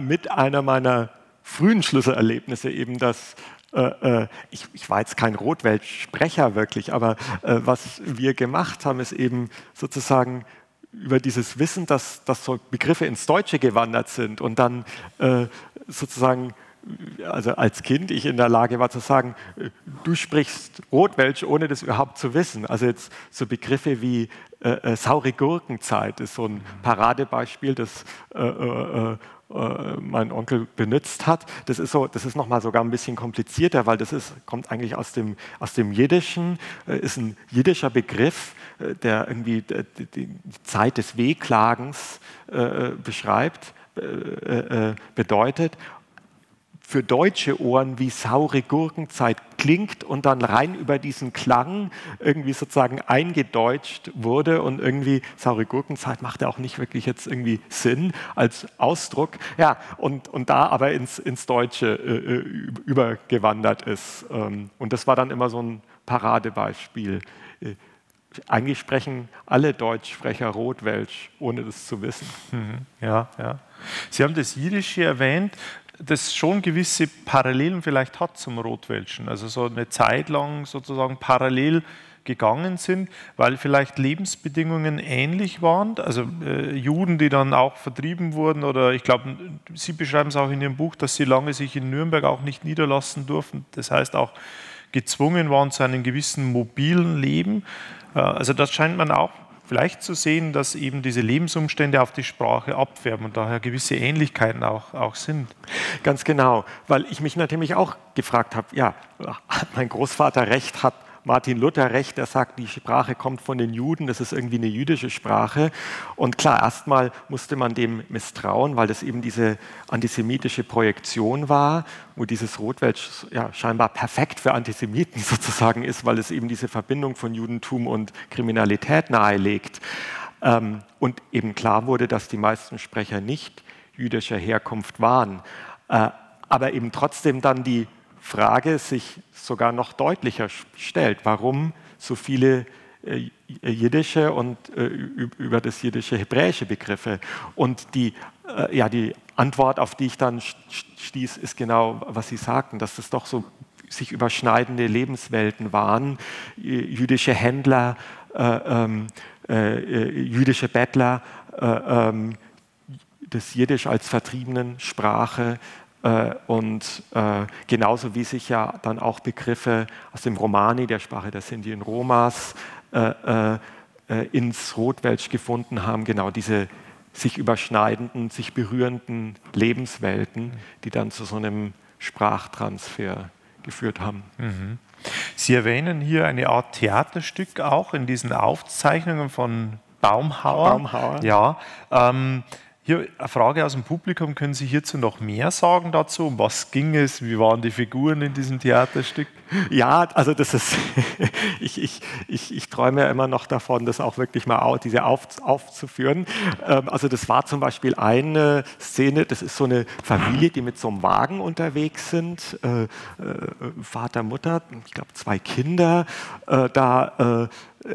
mit einer meiner frühen Schlüsselerlebnisse eben, dass äh, äh, ich, ich, war jetzt kein Rotweltsprecher wirklich, aber äh, was wir gemacht haben, ist eben sozusagen über dieses Wissen, dass, dass so Begriffe ins Deutsche gewandert sind und dann äh, sozusagen also als Kind ich in der Lage war zu sagen, du sprichst Rotwelsch, ohne das überhaupt zu wissen. Also jetzt so Begriffe wie äh, äh, saure Gurkenzeit ist so ein Paradebeispiel, das äh, äh, äh mein Onkel benutzt hat. Das ist, so, das ist nochmal sogar ein bisschen komplizierter, weil das ist, kommt eigentlich aus dem, aus dem Jiddischen, äh, ist ein jiddischer Begriff, der irgendwie die Zeit des Wehklagens beschreibt, bedeutet für deutsche Ohren wie saure Gurkenzeit klingt und dann rein über diesen Klang irgendwie sozusagen eingedeutscht wurde und irgendwie saure Gurkenzeit machte auch nicht wirklich jetzt irgendwie Sinn als Ausdruck. Ja, und, und da aber ins, ins Deutsche äh, äh übergewandert ist. Ähm, und das war dann immer so ein Paradebeispiel. Äh, eigentlich sprechen alle Deutschsprecher Rotwelsch, ohne das zu wissen. Mhm. Ja, ja. Sie haben das Jiddische erwähnt das schon gewisse Parallelen vielleicht hat zum Rotwelschen, also so eine Zeit lang sozusagen parallel gegangen sind, weil vielleicht Lebensbedingungen ähnlich waren. Also äh, Juden, die dann auch vertrieben wurden, oder ich glaube, Sie beschreiben es auch in Ihrem Buch, dass sie lange sich in Nürnberg auch nicht niederlassen durften. Das heißt auch gezwungen waren zu einem gewissen mobilen Leben. Äh, also das scheint man auch vielleicht zu sehen, dass eben diese Lebensumstände auf die Sprache abfärben und daher gewisse Ähnlichkeiten auch, auch sind. Ganz genau, weil ich mich natürlich auch gefragt habe, ja, hat mein Großvater recht, hat Martin Luther recht, der sagt, die Sprache kommt von den Juden, das ist irgendwie eine jüdische Sprache. Und klar, erstmal musste man dem misstrauen, weil das eben diese antisemitische Projektion war, wo dieses Rotwelsch ja, scheinbar perfekt für Antisemiten sozusagen ist, weil es eben diese Verbindung von Judentum und Kriminalität nahelegt. Ähm, und eben klar wurde, dass die meisten Sprecher nicht jüdischer Herkunft waren. Äh, aber eben trotzdem dann die Frage sich sogar noch deutlicher stellt, warum so viele äh, jiddische und äh, über das jiddische hebräische Begriffe. Und die, äh, ja, die Antwort, auf die ich dann stieß, ist genau, was Sie sagten, dass es doch so sich überschneidende Lebenswelten waren. Jüdische Händler, äh, ähm, äh, jüdische Bettler äh, ähm, das Jiddisch als vertriebenen Sprache äh, und äh, genauso wie sich ja dann auch Begriffe aus dem Romani, der Sprache der Sinti und Romas, äh, ins Rotwelsch gefunden haben, genau diese sich überschneidenden, sich berührenden Lebenswelten, die dann zu so einem Sprachtransfer geführt haben. Mhm. Sie erwähnen hier eine Art Theaterstück auch in diesen Aufzeichnungen von Baumhauer. Baumhauer. Ja. Ähm, hier eine Frage aus dem Publikum. Können Sie hierzu noch mehr sagen dazu? Um was ging es? Wie waren die Figuren in diesem Theaterstück? Ja, also das ist, ich, ich, ich, ich träume ja immer noch davon, das auch wirklich mal auf, diese auf, aufzuführen. Ähm, also das war zum Beispiel eine Szene, das ist so eine Familie, die mit so einem Wagen unterwegs sind. Äh, äh, Vater, Mutter, ich glaube zwei Kinder. Äh, da,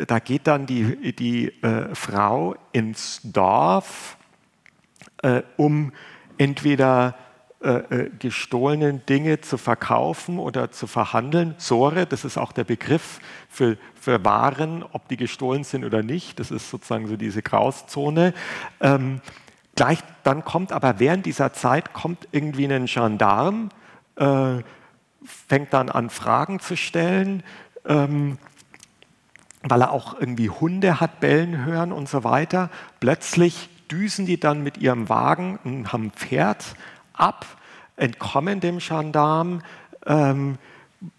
da geht dann die, die Frau ins Dorf äh, um entweder äh, äh, gestohlenen Dinge zu verkaufen oder zu verhandeln. Sore, das ist auch der Begriff für, für Waren, ob die gestohlen sind oder nicht. Das ist sozusagen so diese Grauzone. Ähm, gleich dann kommt aber während dieser Zeit kommt irgendwie ein Gendarm, äh, fängt dann an Fragen zu stellen. Ähm, weil er auch irgendwie Hunde hat bellen hören und so weiter. Plötzlich düsen die dann mit ihrem Wagen und haben Pferd ab, entkommen dem Gendarm, ähm,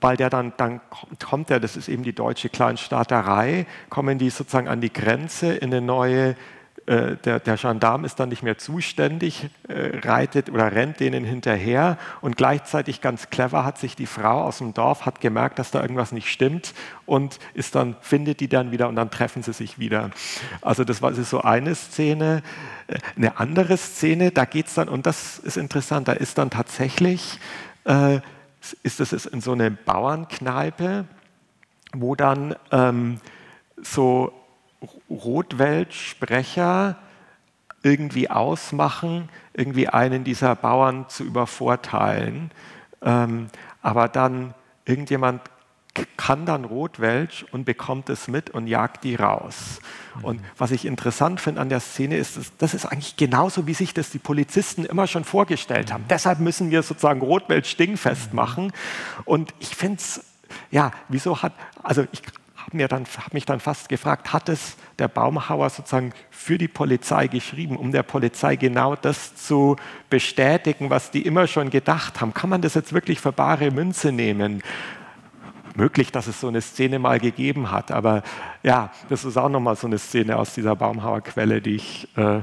weil der dann, dann kommt der, das ist eben die deutsche Kleinstaaterei, kommen die sozusagen an die Grenze in eine neue äh, der, der Gendarm ist dann nicht mehr zuständig, äh, reitet oder rennt denen hinterher und gleichzeitig ganz clever hat sich die Frau aus dem Dorf hat gemerkt, dass da irgendwas nicht stimmt und ist dann findet die dann wieder und dann treffen sie sich wieder. Also das war das ist so eine Szene. Äh, eine andere Szene, da geht es dann und das ist interessant, da ist dann tatsächlich äh, ist das in so eine Bauernkneipe, wo dann ähm, so Rotweltsprecher irgendwie ausmachen, irgendwie einen dieser Bauern zu übervorteilen. Ähm, aber dann irgendjemand kann dann Rotwelsch und bekommt es mit und jagt die raus. Mhm. Und was ich interessant finde an der Szene ist, das ist eigentlich genauso, wie sich das die Polizisten immer schon vorgestellt haben. Mhm. Deshalb müssen wir sozusagen Rotwelsch dingfest mhm. machen. Und ich finde es, ja, wieso hat, also ich habe hab mich dann fast gefragt, hat es der Baumhauer sozusagen für die Polizei geschrieben, um der Polizei genau das zu bestätigen, was die immer schon gedacht haben? Kann man das jetzt wirklich für bare Münze nehmen? Möglich, dass es so eine Szene mal gegeben hat, aber ja, das ist auch nochmal so eine Szene aus dieser Baumhauer Quelle, die ich. Äh,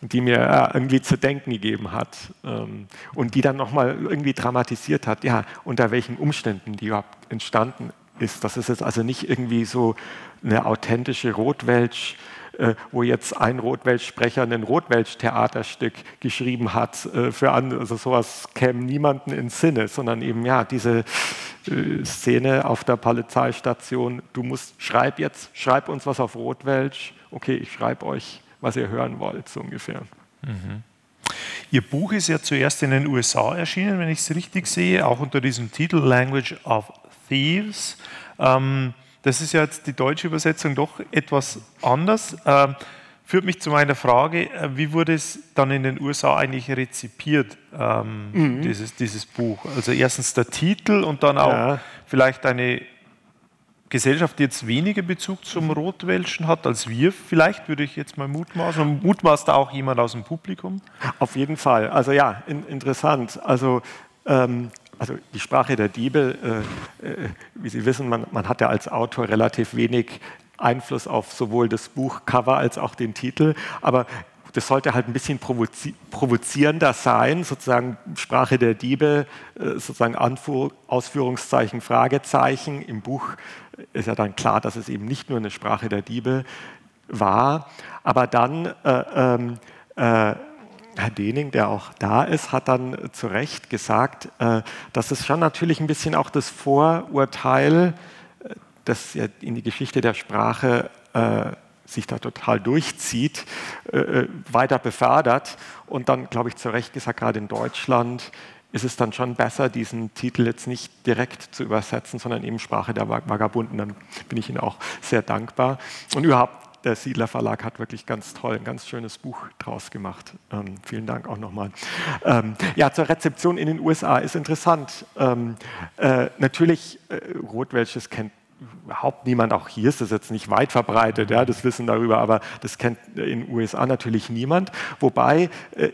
die mir äh, irgendwie zu denken gegeben hat ähm, und die dann nochmal irgendwie dramatisiert hat, ja, unter welchen Umständen die überhaupt entstanden ist. Das ist jetzt also nicht irgendwie so eine authentische Rotwelsch, äh, wo jetzt ein Rotwelsch-Sprecher ein Rotwelsch-Theaterstück geschrieben hat. Äh, für andere, also sowas käme niemanden ins Sinne, sondern eben ja diese äh, Szene auf der Polizeistation. Du musst, schreib jetzt, schreib uns was auf Rotwelsch. Okay, ich schreibe euch, was ihr hören wollt, so ungefähr. Mhm. Ihr Buch ist ja zuerst in den USA erschienen, wenn ich es richtig sehe, auch unter diesem Titel Language of Thieves. Ähm, das ist ja jetzt die deutsche Übersetzung doch etwas anders. Ähm, führt mich zu meiner Frage, äh, wie wurde es dann in den USA eigentlich rezipiert, ähm, mhm. dieses, dieses Buch? Also erstens der Titel und dann auch ja. vielleicht eine Gesellschaft, die jetzt weniger Bezug zum Rotwelschen hat als wir, vielleicht würde ich jetzt mal mutmaßen. Und mutmaßt da auch jemand aus dem Publikum? Auf jeden Fall. Also ja, in, interessant. Also ähm, also die Sprache der Diebe, äh, äh, wie Sie wissen, man, man hat ja als Autor relativ wenig Einfluss auf sowohl das Buchcover als auch den Titel, aber das sollte halt ein bisschen provozi provozierender sein, sozusagen Sprache der Diebe, äh, sozusagen Anfuhr, Ausführungszeichen, Fragezeichen. Im Buch ist ja dann klar, dass es eben nicht nur eine Sprache der Diebe war, aber dann äh, ähm, äh, Herr Dening, der auch da ist, hat dann zu Recht gesagt, äh, dass es schon natürlich ein bisschen auch das Vorurteil, äh, das in die Geschichte der Sprache äh, sich da total durchzieht, weiter befördert. Und dann, glaube ich, zu Recht gesagt, gerade in Deutschland ist es dann schon besser, diesen Titel jetzt nicht direkt zu übersetzen, sondern eben Sprache der Vagabunden. Dann bin ich Ihnen auch sehr dankbar. Und überhaupt der Siedler Verlag hat wirklich ganz toll, ein ganz schönes Buch draus gemacht. Ähm, vielen Dank auch nochmal. Ähm, ja, zur Rezeption in den USA ist interessant. Ähm, äh, natürlich, äh, Rotwelches kennt überhaupt niemand, auch hier ist das jetzt nicht weit verbreitet, ja, das Wissen darüber, aber das kennt in den USA natürlich niemand. Wobei äh,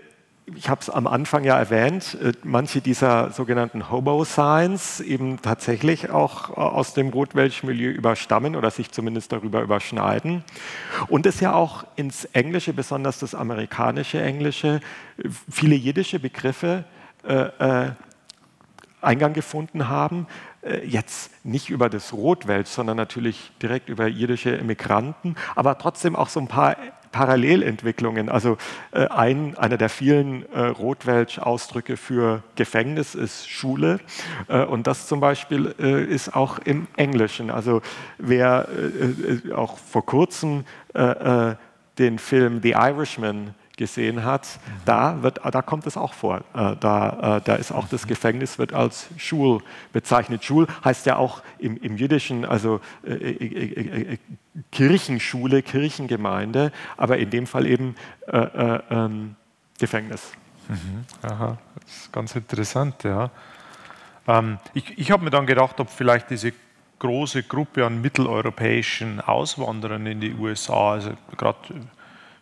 ich habe es am Anfang ja erwähnt, äh, manche dieser sogenannten Hobo-Signs eben tatsächlich auch äh, aus dem Rotwelsch-Milieu überstammen oder sich zumindest darüber überschneiden. Und es ja auch ins Englische, besonders das amerikanische Englische, viele jiddische Begriffe äh, äh, Eingang gefunden haben. Äh, jetzt nicht über das Rotwelsch, sondern natürlich direkt über jiddische Immigranten, aber trotzdem auch so ein paar Parallelentwicklungen. Also äh, ein, einer der vielen äh, Rotwelsch-Ausdrücke für Gefängnis ist Schule. Äh, und das zum Beispiel äh, ist auch im Englischen. Also wer äh, äh, auch vor kurzem den Film The Irishman gesehen hat, mhm. da, wird, da kommt es auch vor. Äh, da, äh, da ist auch das Gefängnis wird als Schul bezeichnet. Schul heißt ja auch im, im Jiddischen, also äh, äh, äh Kirchenschule, Kirchengemeinde, aber in dem Fall eben ähm, Gefängnis. Mhm. Aha, das ist ganz interessant, ja. Ähm, ich ich habe mir dann gedacht, ob vielleicht diese große Gruppe an mitteleuropäischen Auswanderern in die USA, also gerade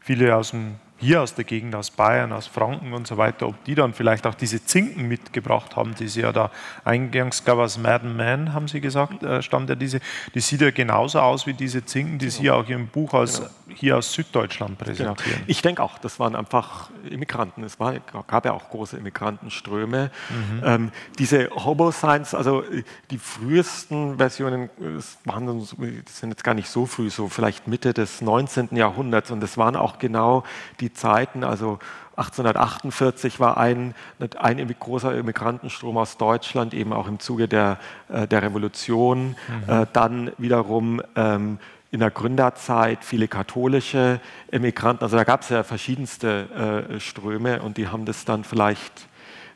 viele aus dem hier aus der Gegend, aus Bayern, aus Franken und so weiter, ob die dann vielleicht auch diese Zinken mitgebracht haben, die sie ja da eingangs, glaube aus Madden Man, haben sie gesagt, äh, stammt ja diese, die sieht ja genauso aus wie diese Zinken, die genau. sie auch im Buch aus, genau. hier aus Süddeutschland präsentieren. Genau. Ich denke auch, das waren einfach Immigranten, es war, gab ja auch große Immigrantenströme. Mhm. Ähm, diese Hobo-Signs, also die frühesten Versionen, das, waren, das sind jetzt gar nicht so früh, so vielleicht Mitte des 19. Jahrhunderts und das waren auch genau die die Zeiten, also 1848 war ein, ein großer Immigrantenstrom aus Deutschland, eben auch im Zuge der, äh, der Revolution. Mhm. Äh, dann wiederum ähm, in der Gründerzeit viele katholische Immigranten. Also da gab es ja verschiedenste äh, Ströme und die haben das dann vielleicht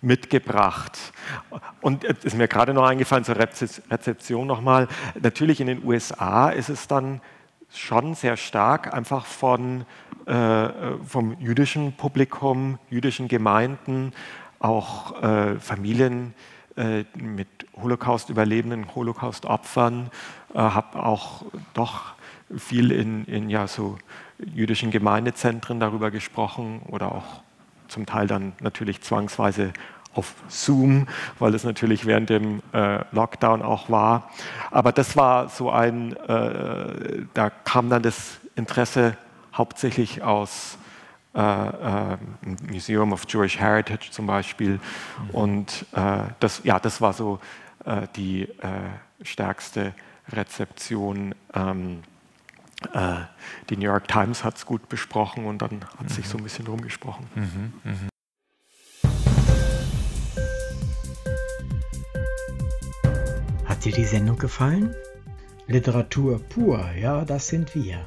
mitgebracht. Und es ist mir gerade noch eingefallen zur Rezeption nochmal. Natürlich in den USA ist es dann schon sehr stark einfach von vom jüdischen Publikum, jüdischen Gemeinden, auch äh, Familien äh, mit Holocaust-Überlebenden, Holocaust-Opfern, äh, habe auch doch viel in, in ja, so jüdischen Gemeindezentren darüber gesprochen oder auch zum Teil dann natürlich zwangsweise auf Zoom, weil es natürlich während dem äh, Lockdown auch war. Aber das war so ein, äh, da kam dann das Interesse hauptsächlich aus äh, äh, Museum of Jewish Heritage zum Beispiel. Mhm. Und äh, das, ja, das war so äh, die äh, stärkste Rezeption. Ähm, äh, die New York Times hat es gut besprochen und dann hat mhm. sich so ein bisschen rumgesprochen. Mhm. mhm. Hat dir die Sendung gefallen? Literatur pur, ja, das sind wir